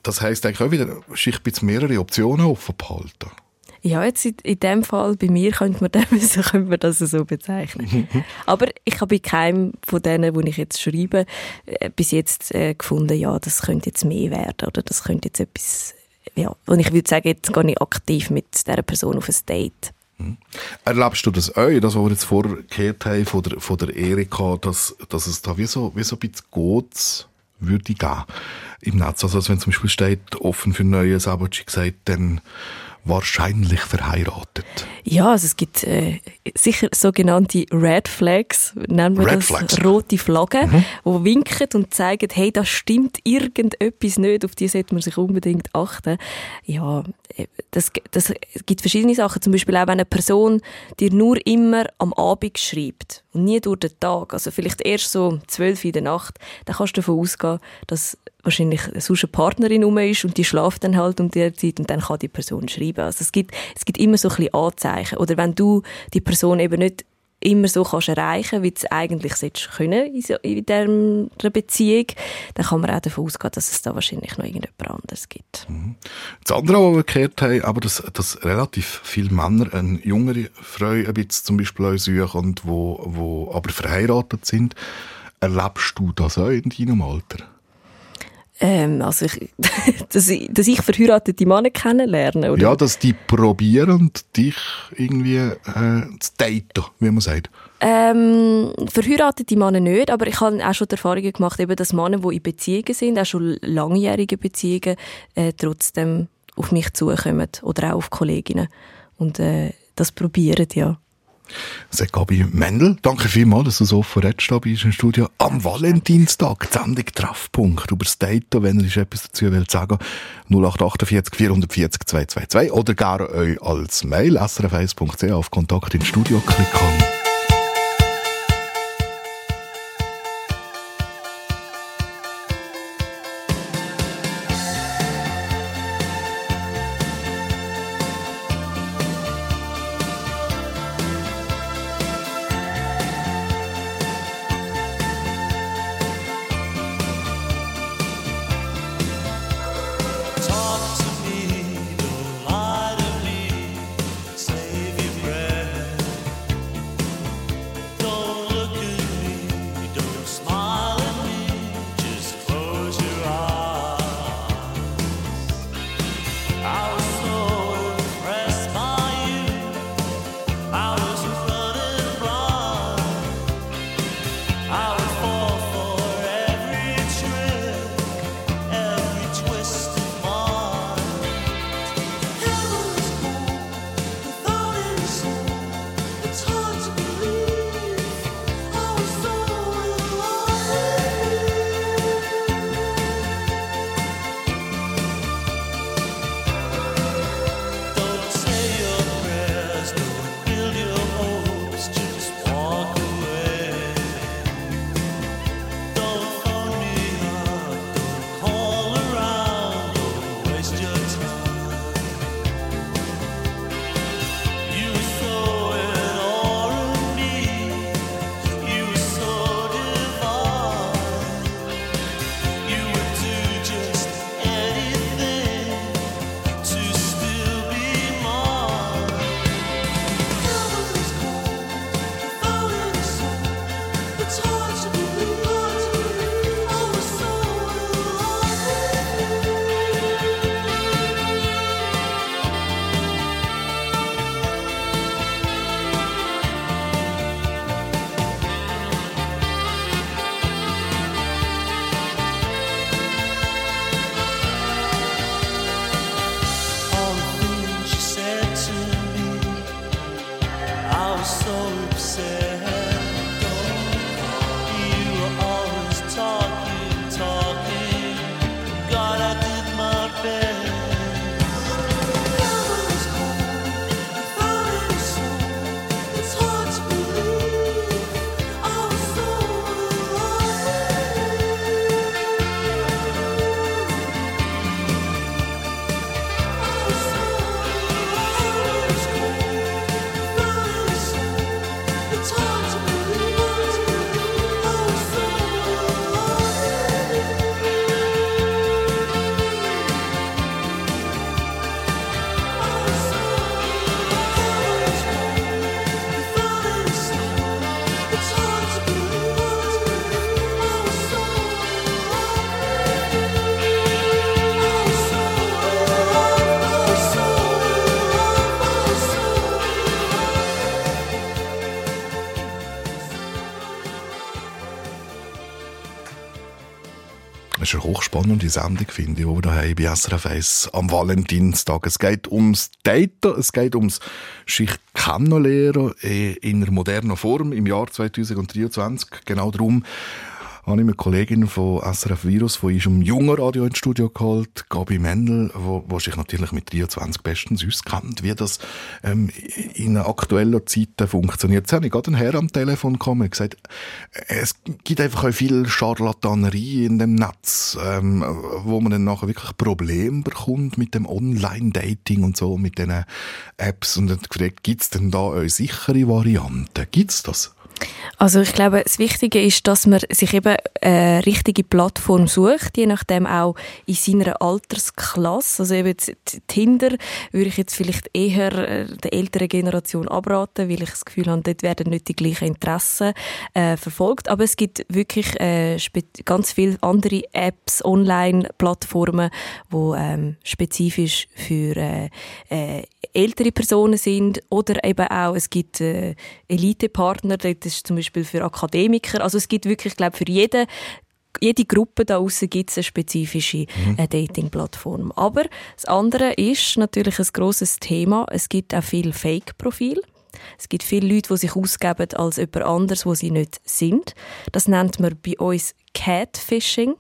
[SPEAKER 3] das heisst eigentlich auch wieder, sich mehrere Optionen offen behalten.
[SPEAKER 2] Ja, jetzt in, in dem Fall, bei mir könnte man, so könnte man das so bezeichnen. Aber ich habe bei keinem von denen, wo ich jetzt schreibe, äh, bis jetzt äh, gefunden, ja, das könnte jetzt mehr werden oder das könnte jetzt etwas, ja, und ich würde sagen, jetzt gehe ich aktiv mit dieser Person auf ein Date.
[SPEAKER 3] Erlebst du das auch, das, was wir jetzt vorher gehört haben von der, von der Erika, dass, dass es da wie so, wie so ein bisschen Gots würde geben im Netz? Also, als wenn zum Beispiel steht, offen für Neues, aber sie gesagt, dann wahrscheinlich verheiratet.
[SPEAKER 2] Ja, also es gibt äh, sicher sogenannte Red Flags, nennen wir
[SPEAKER 3] Red
[SPEAKER 2] das,
[SPEAKER 3] Flags.
[SPEAKER 2] rote Flaggen, die winken und zeigen, hey, da stimmt irgendetwas nicht, auf die sollte man sich unbedingt achten. Ja, das, das es gibt verschiedene Sachen, zum Beispiel auch, wenn eine Person dir nur immer am Abend schreibt und nie durch den Tag, also vielleicht erst so um 12 Uhr in der Nacht, dann kannst du davon ausgehen, dass wahrscheinlich sonst eine Partnerin rum ist und die schlaft dann halt um die Zeit und dann kann die Person schreiben. Also es gibt, es gibt immer so ein bisschen Anzeichen. Oder wenn du die Person eben nicht immer so kannst erreichen, wie du es eigentlich können in, so, in dieser Beziehung, dann kann man auch davon ausgehen, dass es da wahrscheinlich noch irgendjemand anderes gibt.
[SPEAKER 14] Das andere, was wir gehört haben, aber dass, dass relativ viele Männer eine jüngere Frau ein bisschen zum Beispiel suchen wo aber verheiratet sind. Erlebst du das auch in deinem Alter?
[SPEAKER 2] Ähm, also ich, dass, ich, dass ich verheiratete Männer kennenlerne, oder?
[SPEAKER 14] Ja, dass die probieren, dich irgendwie äh, zu daten, wie man sagt.
[SPEAKER 2] Ähm, verheiratete Männer nicht, aber ich habe auch schon die Erfahrungen gemacht, eben, dass Männer, die in Beziehungen sind, auch schon langjährige Beziehungen, äh, trotzdem auf mich zukommen oder auch auf Kolleginnen und äh, das probieren, ja.
[SPEAKER 14] Sagt Gabi Mendel, danke vielmals, dass du so offen redest da uns im Studio. Am Valentinstag, Sendung Treffpunkt über das Daten, wenn ihr etwas dazu wollt sagen, 0848 440 222 oder gerne euch als Mail srf1.ch auf Kontakt ins Studio klicken. Das ist eine hochspannende Sendung, finde ich, die wir haben bei SRF 1 am Valentinstag. Es geht ums Daten, es geht ums sich kennenlernen in einer modernen Form im Jahr 2023. Genau darum.
[SPEAKER 3] Habe ich eine Kollegin von SRF Virus, die ist um junge Radio ins Studio geholt, Gabi Mendel, wo, wo sich natürlich mit 23 bestens auskennt, wie das ähm, in aktueller Zeit funktioniert. Jetzt habe ich gerade einen Herr am Telefon gekommen und gesagt, es gibt einfach auch viel Charlatanerie in dem Netz, ähm, wo man dann nachher wirklich Probleme bekommt mit dem Online-Dating und so, mit diesen Apps und dann gefragt, gibt es denn da eine sichere Variante? Gibt es das?
[SPEAKER 2] Also ich glaube, das Wichtige ist, dass man sich eben eine richtige Plattform sucht, je nachdem auch in seiner Altersklasse. Also eben Tinder würde ich jetzt vielleicht eher äh, der älteren Generation abraten, weil ich das Gefühl habe, dort werden nicht die gleichen Interessen äh, verfolgt. Aber es gibt wirklich äh, ganz viele andere Apps, Online-Plattformen, wo ähm, spezifisch für äh, äh, ältere Personen sind oder eben auch, es gibt äh, Elite-Partner, das ist zum Beispiel für Akademiker, also es gibt wirklich, ich glaube, für jeden jede Gruppe da außen gibt es eine spezifische äh, Dating-Plattform. Aber das andere ist natürlich ein grosses Thema. Es gibt auch viel Fake-Profil. Es gibt viele Leute, die sich ausgeben als jemand anderes, wo sie nicht sind. Das nennt man bei uns Catfishing.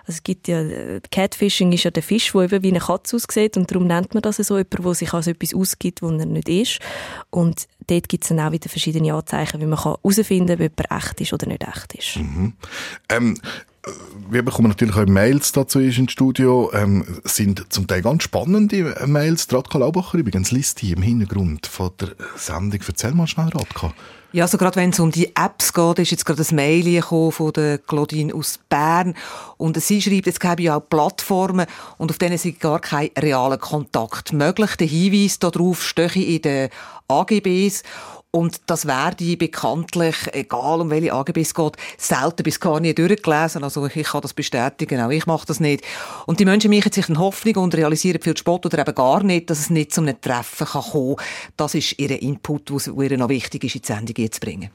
[SPEAKER 2] Also es gibt ja, äh, Catfishing ist ja der Fisch, der eben wie eine Katze aussieht und darum nennt man das so, jemand, der sich als etwas ausgibt, wo er nicht ist. Und dort gibt es dann auch wieder verschiedene Anzeichen, wie man herausfinden kann, ob jemand echt ist oder nicht echt ist.
[SPEAKER 3] Mhm. Ähm, äh, wir bekommen natürlich auch Mails dazu ins Studio. Ähm, sind zum Teil ganz spannende Mails. Radka Laubacher übrigens liest die im Hintergrund von der Sendung. Erzähl mal schnell, Radka.
[SPEAKER 13] Ja, also gerade wenn es um die Apps geht, ist jetzt gerade ein Mail von der Claudine aus Bern. Und sie schreibt, es gäbe ja auch Plattformen und auf denen sind gar kein realer Kontakt möglich. Der Hinweis darauf stehe in den AGBs. Und das werde bekanntlich, egal um welche AGBs es geht, selten bis gar nie durchgelesen. Also ich kann das bestätigen, auch ich mache das nicht. Und die Menschen machen sich eine Hoffnung und realisieren viel Spott oder eben gar nicht, dass es nicht zu einem Treffen kann kommen kann. Das ist ihr Input, der ihr noch wichtig ist, in die Sendung zu bringen.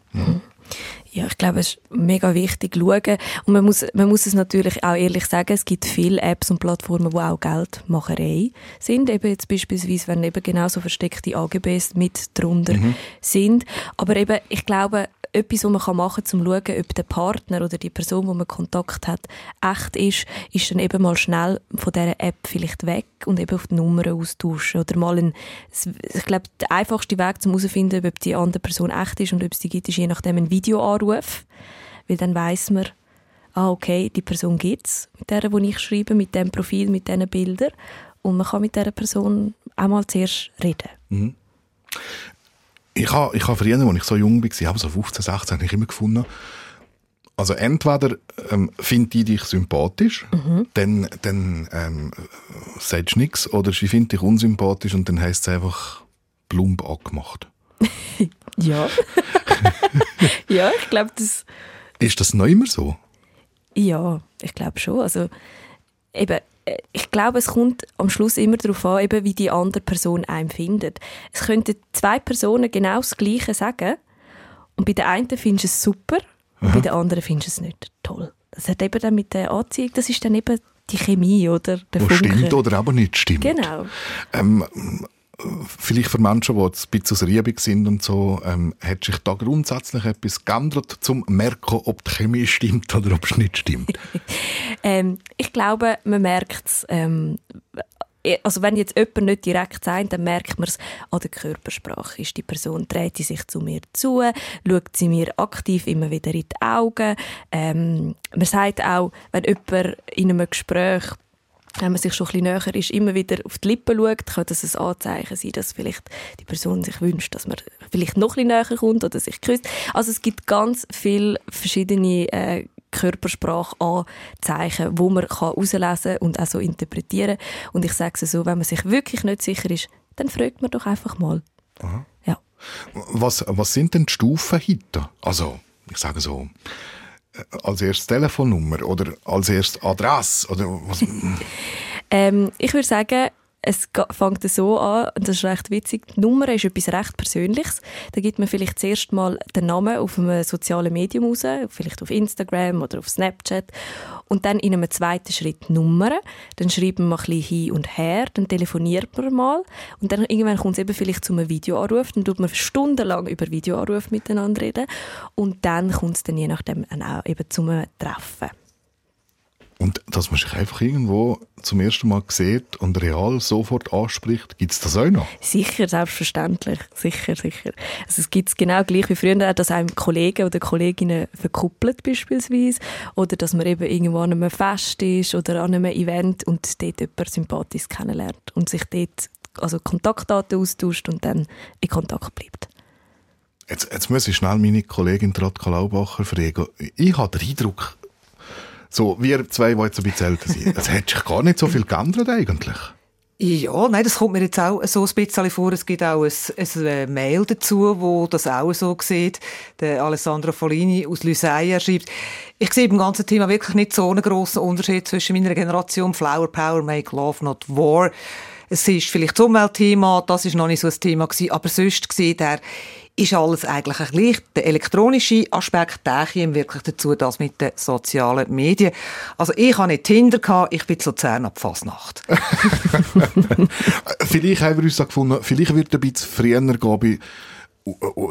[SPEAKER 2] Ja, ich glaube, es ist mega wichtig schauen. Und man muss, man muss es natürlich auch ehrlich sagen, es gibt viele Apps und Plattformen, die auch Geldmacherei sind. Eben jetzt beispielsweise, wenn eben genau so versteckte AGBs mit drunter
[SPEAKER 15] Mhm.
[SPEAKER 2] sind. Aber eben, ich glaube, etwas, was man machen kann, um zu schauen, ob der Partner oder die Person, wo man Kontakt hat, echt ist, ist dann eben mal schnell von dieser App vielleicht weg und eben auf die Nummern austauschen. Oder mal ein, ich glaube, der einfachste Weg, um herauszufinden, ob die andere Person echt ist und ob es die gibt, ist je nachdem ein Videoanruf. Weil dann weiss man, ah, okay, die Person gibt es, mit der, wo ich schreibe, mit dem Profil, mit diesen Bildern. Und man kann mit dieser Person auch mal zuerst reden.
[SPEAKER 3] Mhm. Ich habe ich ha früher, als ich so jung war, aber so 15, 16, habe ich immer gefunden, also entweder ähm, findet die dich sympathisch,
[SPEAKER 2] Mhm.
[SPEAKER 3] dann, dann ähm, sagst du nichts, oder sie findet dich unsympathisch und dann heisst es einfach plump angemacht.
[SPEAKER 2] Ja. ja, ich glaube, das...
[SPEAKER 3] Ist das noch immer so?
[SPEAKER 2] Ja, ich glaube schon. Also, eben, äh, ich glaube, es kommt am Schluss immer darauf an, eben, wie die andere Person einem findet. Es könnten zwei Personen genau das Gleiche sagen und bei der einen findest du es super und
[SPEAKER 3] Aha.
[SPEAKER 2] bei der anderen findest du es nicht toll. Das hat eben dann mit der Anziehung, das ist dann eben die Chemie, oder? Der
[SPEAKER 3] Wo
[SPEAKER 2] Funke.
[SPEAKER 3] stimmt oder aber nicht stimmt.
[SPEAKER 2] Genau.
[SPEAKER 3] Ähm, vielleicht für Menschen, die jetzt ein bisschen aus Riebig sind und so, ähm, hat sich da grundsätzlich etwas geändert, zum merken, ob die Chemie stimmt oder ob es nicht stimmt?
[SPEAKER 2] Ähm, ich glaube, man merkt es. Ähm, also wenn jetzt jemand nicht direkt sagt, dann merkt man es an der Körpersprache. Ist die Person, dreht sie sich zu mir zu, schaut sie mir aktiv immer wieder in die Augen. Ähm, man sagt auch, wenn jemand in einem Gespräch wenn man sich schon ein bisschen näher ist, immer wieder auf die Lippen schaut, kann das ein Anzeichen sein, dass vielleicht die Person sich wünscht, dass man vielleicht noch ein bisschen näher kommt oder sich küsst. Also es gibt ganz viele verschiedene äh, Körpersprache-Anzeichen, wo man kann herauslesen und auch so interpretieren Und ich sage es so, wenn man sich wirklich nicht sicher ist, dann fragt man doch einfach mal.
[SPEAKER 3] Aha.
[SPEAKER 2] Ja.
[SPEAKER 3] Was, was sind denn die Stufen heute? Also, ich sage so, als erstes Telefonnummer oder als erstes Adresse oder was?
[SPEAKER 2] Ähm, ich würde sagen, es fängt so an, und das ist recht witzig, die Nummer ist etwas recht Persönliches. Da gibt man vielleicht zuerst mal den Namen auf einem sozialen Medium raus, vielleicht auf Instagram oder auf Snapchat. Und dann in einem zweiten Schritt Nummern. Dann schreibt man mal ein bisschen hin und her, dann telefoniert man mal. Und dann irgendwann kommt es eben vielleicht zu einem Videoanruf. Dann tut man stundenlang über Videoanruf miteinander reden. Und dann kommt es dann je nachdem auch eben zu einem Treffen.
[SPEAKER 3] Und dass man sich einfach irgendwo zum ersten Mal sieht und real sofort anspricht, gibt es das auch noch?
[SPEAKER 2] Sicher, selbstverständlich. Sicher, sicher. Also es gibt es genau gleich wie früher, dass einem Kollegen oder Kolleginnen verkuppelt beispielsweise oder dass man eben irgendwo an einem Fest ist oder an einem Event und dort jemand sympathisch kennenlernt und sich dort also Kontaktdaten austauscht und dann in Kontakt bleibt.
[SPEAKER 3] Jetzt, jetzt muss ich schnell meine Kollegin Radka Laubacher fragen. Ich habe den Eindruck, so, wir zwei, die jetzt ein bisschen älter sind, es hat sich gar nicht so viel geändert eigentlich.
[SPEAKER 13] Ja, nein, das kommt mir jetzt auch so ein bisschen vor. Es gibt auch ein, ein äh, Mail dazu, wo das auch so sieht. Der Alessandro Follini aus Lysaia schreibt, ich sehe beim ganzen Thema wirklich nicht so einen grossen Unterschied zwischen meiner Generation Flower Power, Make Love, Not War. Es ist vielleicht das Umweltthema, das ist noch nicht so ein Thema gewesen, aber sonst sieht er, ist alles eigentlich ein gleich. Der elektronische Aspekt, der käme wirklich dazu, das mit den sozialen Medien. Also ich habe nicht Tinder gehabt, ich bin zu Luzern ab Fasnacht.
[SPEAKER 3] Vielleicht haben wir uns da gefunden, vielleicht wird ein bisschen früher glaube ich,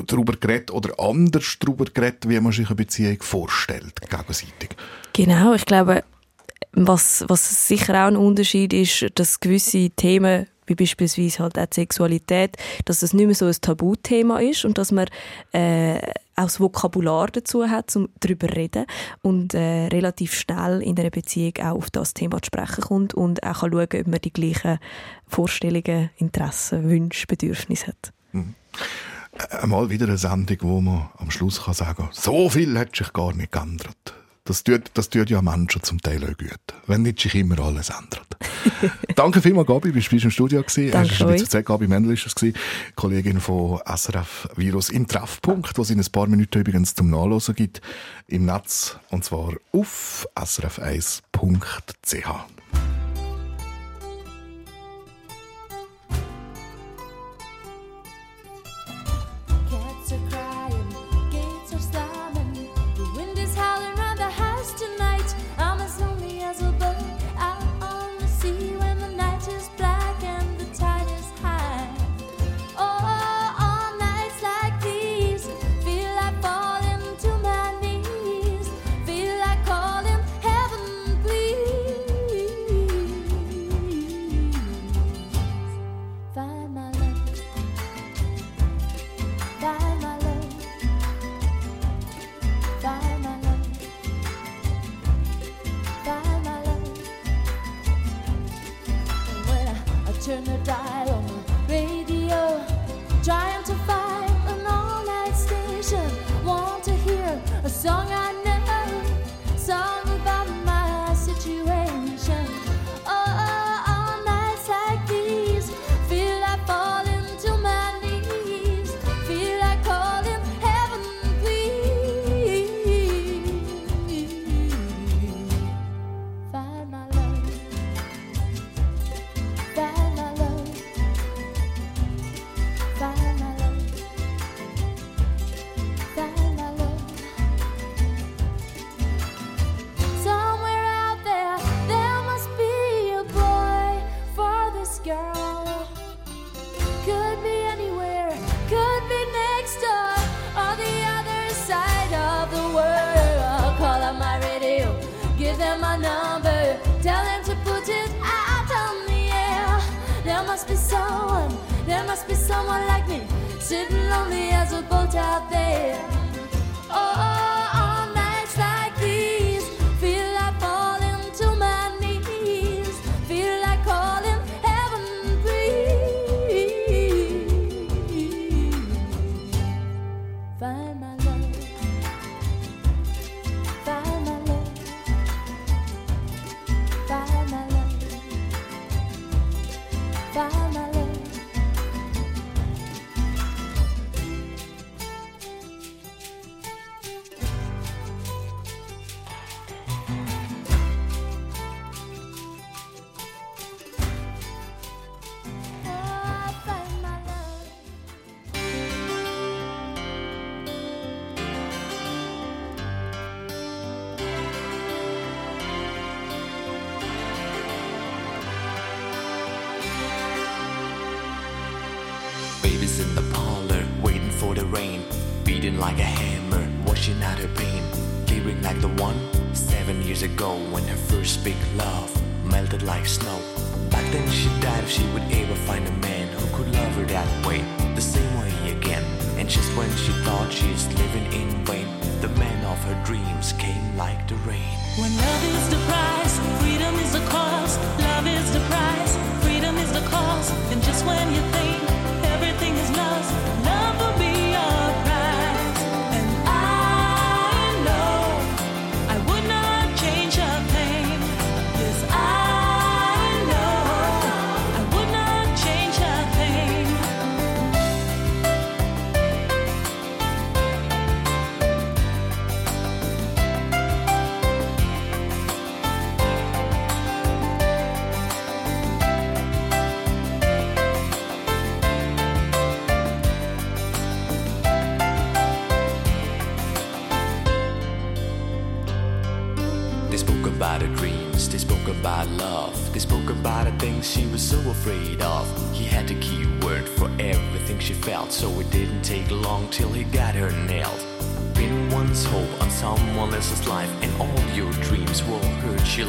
[SPEAKER 3] darüber geredet oder anders darüber geredet, wie man sich eine Beziehung vorstellt, gegenseitig.
[SPEAKER 2] Genau, ich glaube, was, was sicher auch ein Unterschied ist, dass gewisse Themen, wie beispielsweise halt auch die Sexualität, dass das nicht mehr so ein Tabuthema ist und dass man äh, auch das Vokabular dazu hat, um darüber zu reden und äh, relativ schnell in einer Beziehung auch auf das Thema zu sprechen kommt und auch kann schauen, ob man die gleichen Vorstellungen, Interessen, Wünsche, Bedürfnisse hat.
[SPEAKER 3] Einmal wieder eine Sendung, wo man am Schluss kann sagen so viel hat sich gar nicht geändert. Das tut, das tut ja Menschen zum Teil auch gut, wenn nicht sich immer alles ändert. Danke vielmals, Gabi, bist du im Studio gewesen.
[SPEAKER 2] Danke
[SPEAKER 3] Hast du
[SPEAKER 2] euch.
[SPEAKER 3] erzählt, Gabi Mendel ist es gewesen, Kollegin von SRF Virus im Treffpunkt, wo es in ein paar Minuten übrigens zum Nachlesen gibt im Netz, und zwar auf srf1.ch.
[SPEAKER 10] someone like me, sitting lonely as a boat out there.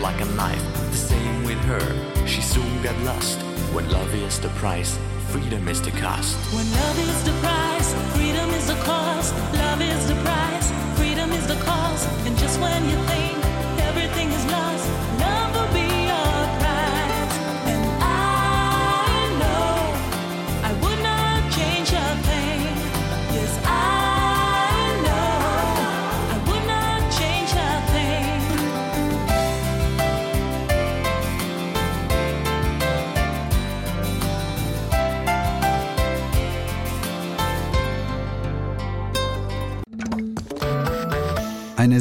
[SPEAKER 10] like
[SPEAKER 15] a knife. The same with her, she soon got lost. When love is the price, freedom is the cost.
[SPEAKER 10] When love is the price, freedom is the cost. Love is the price.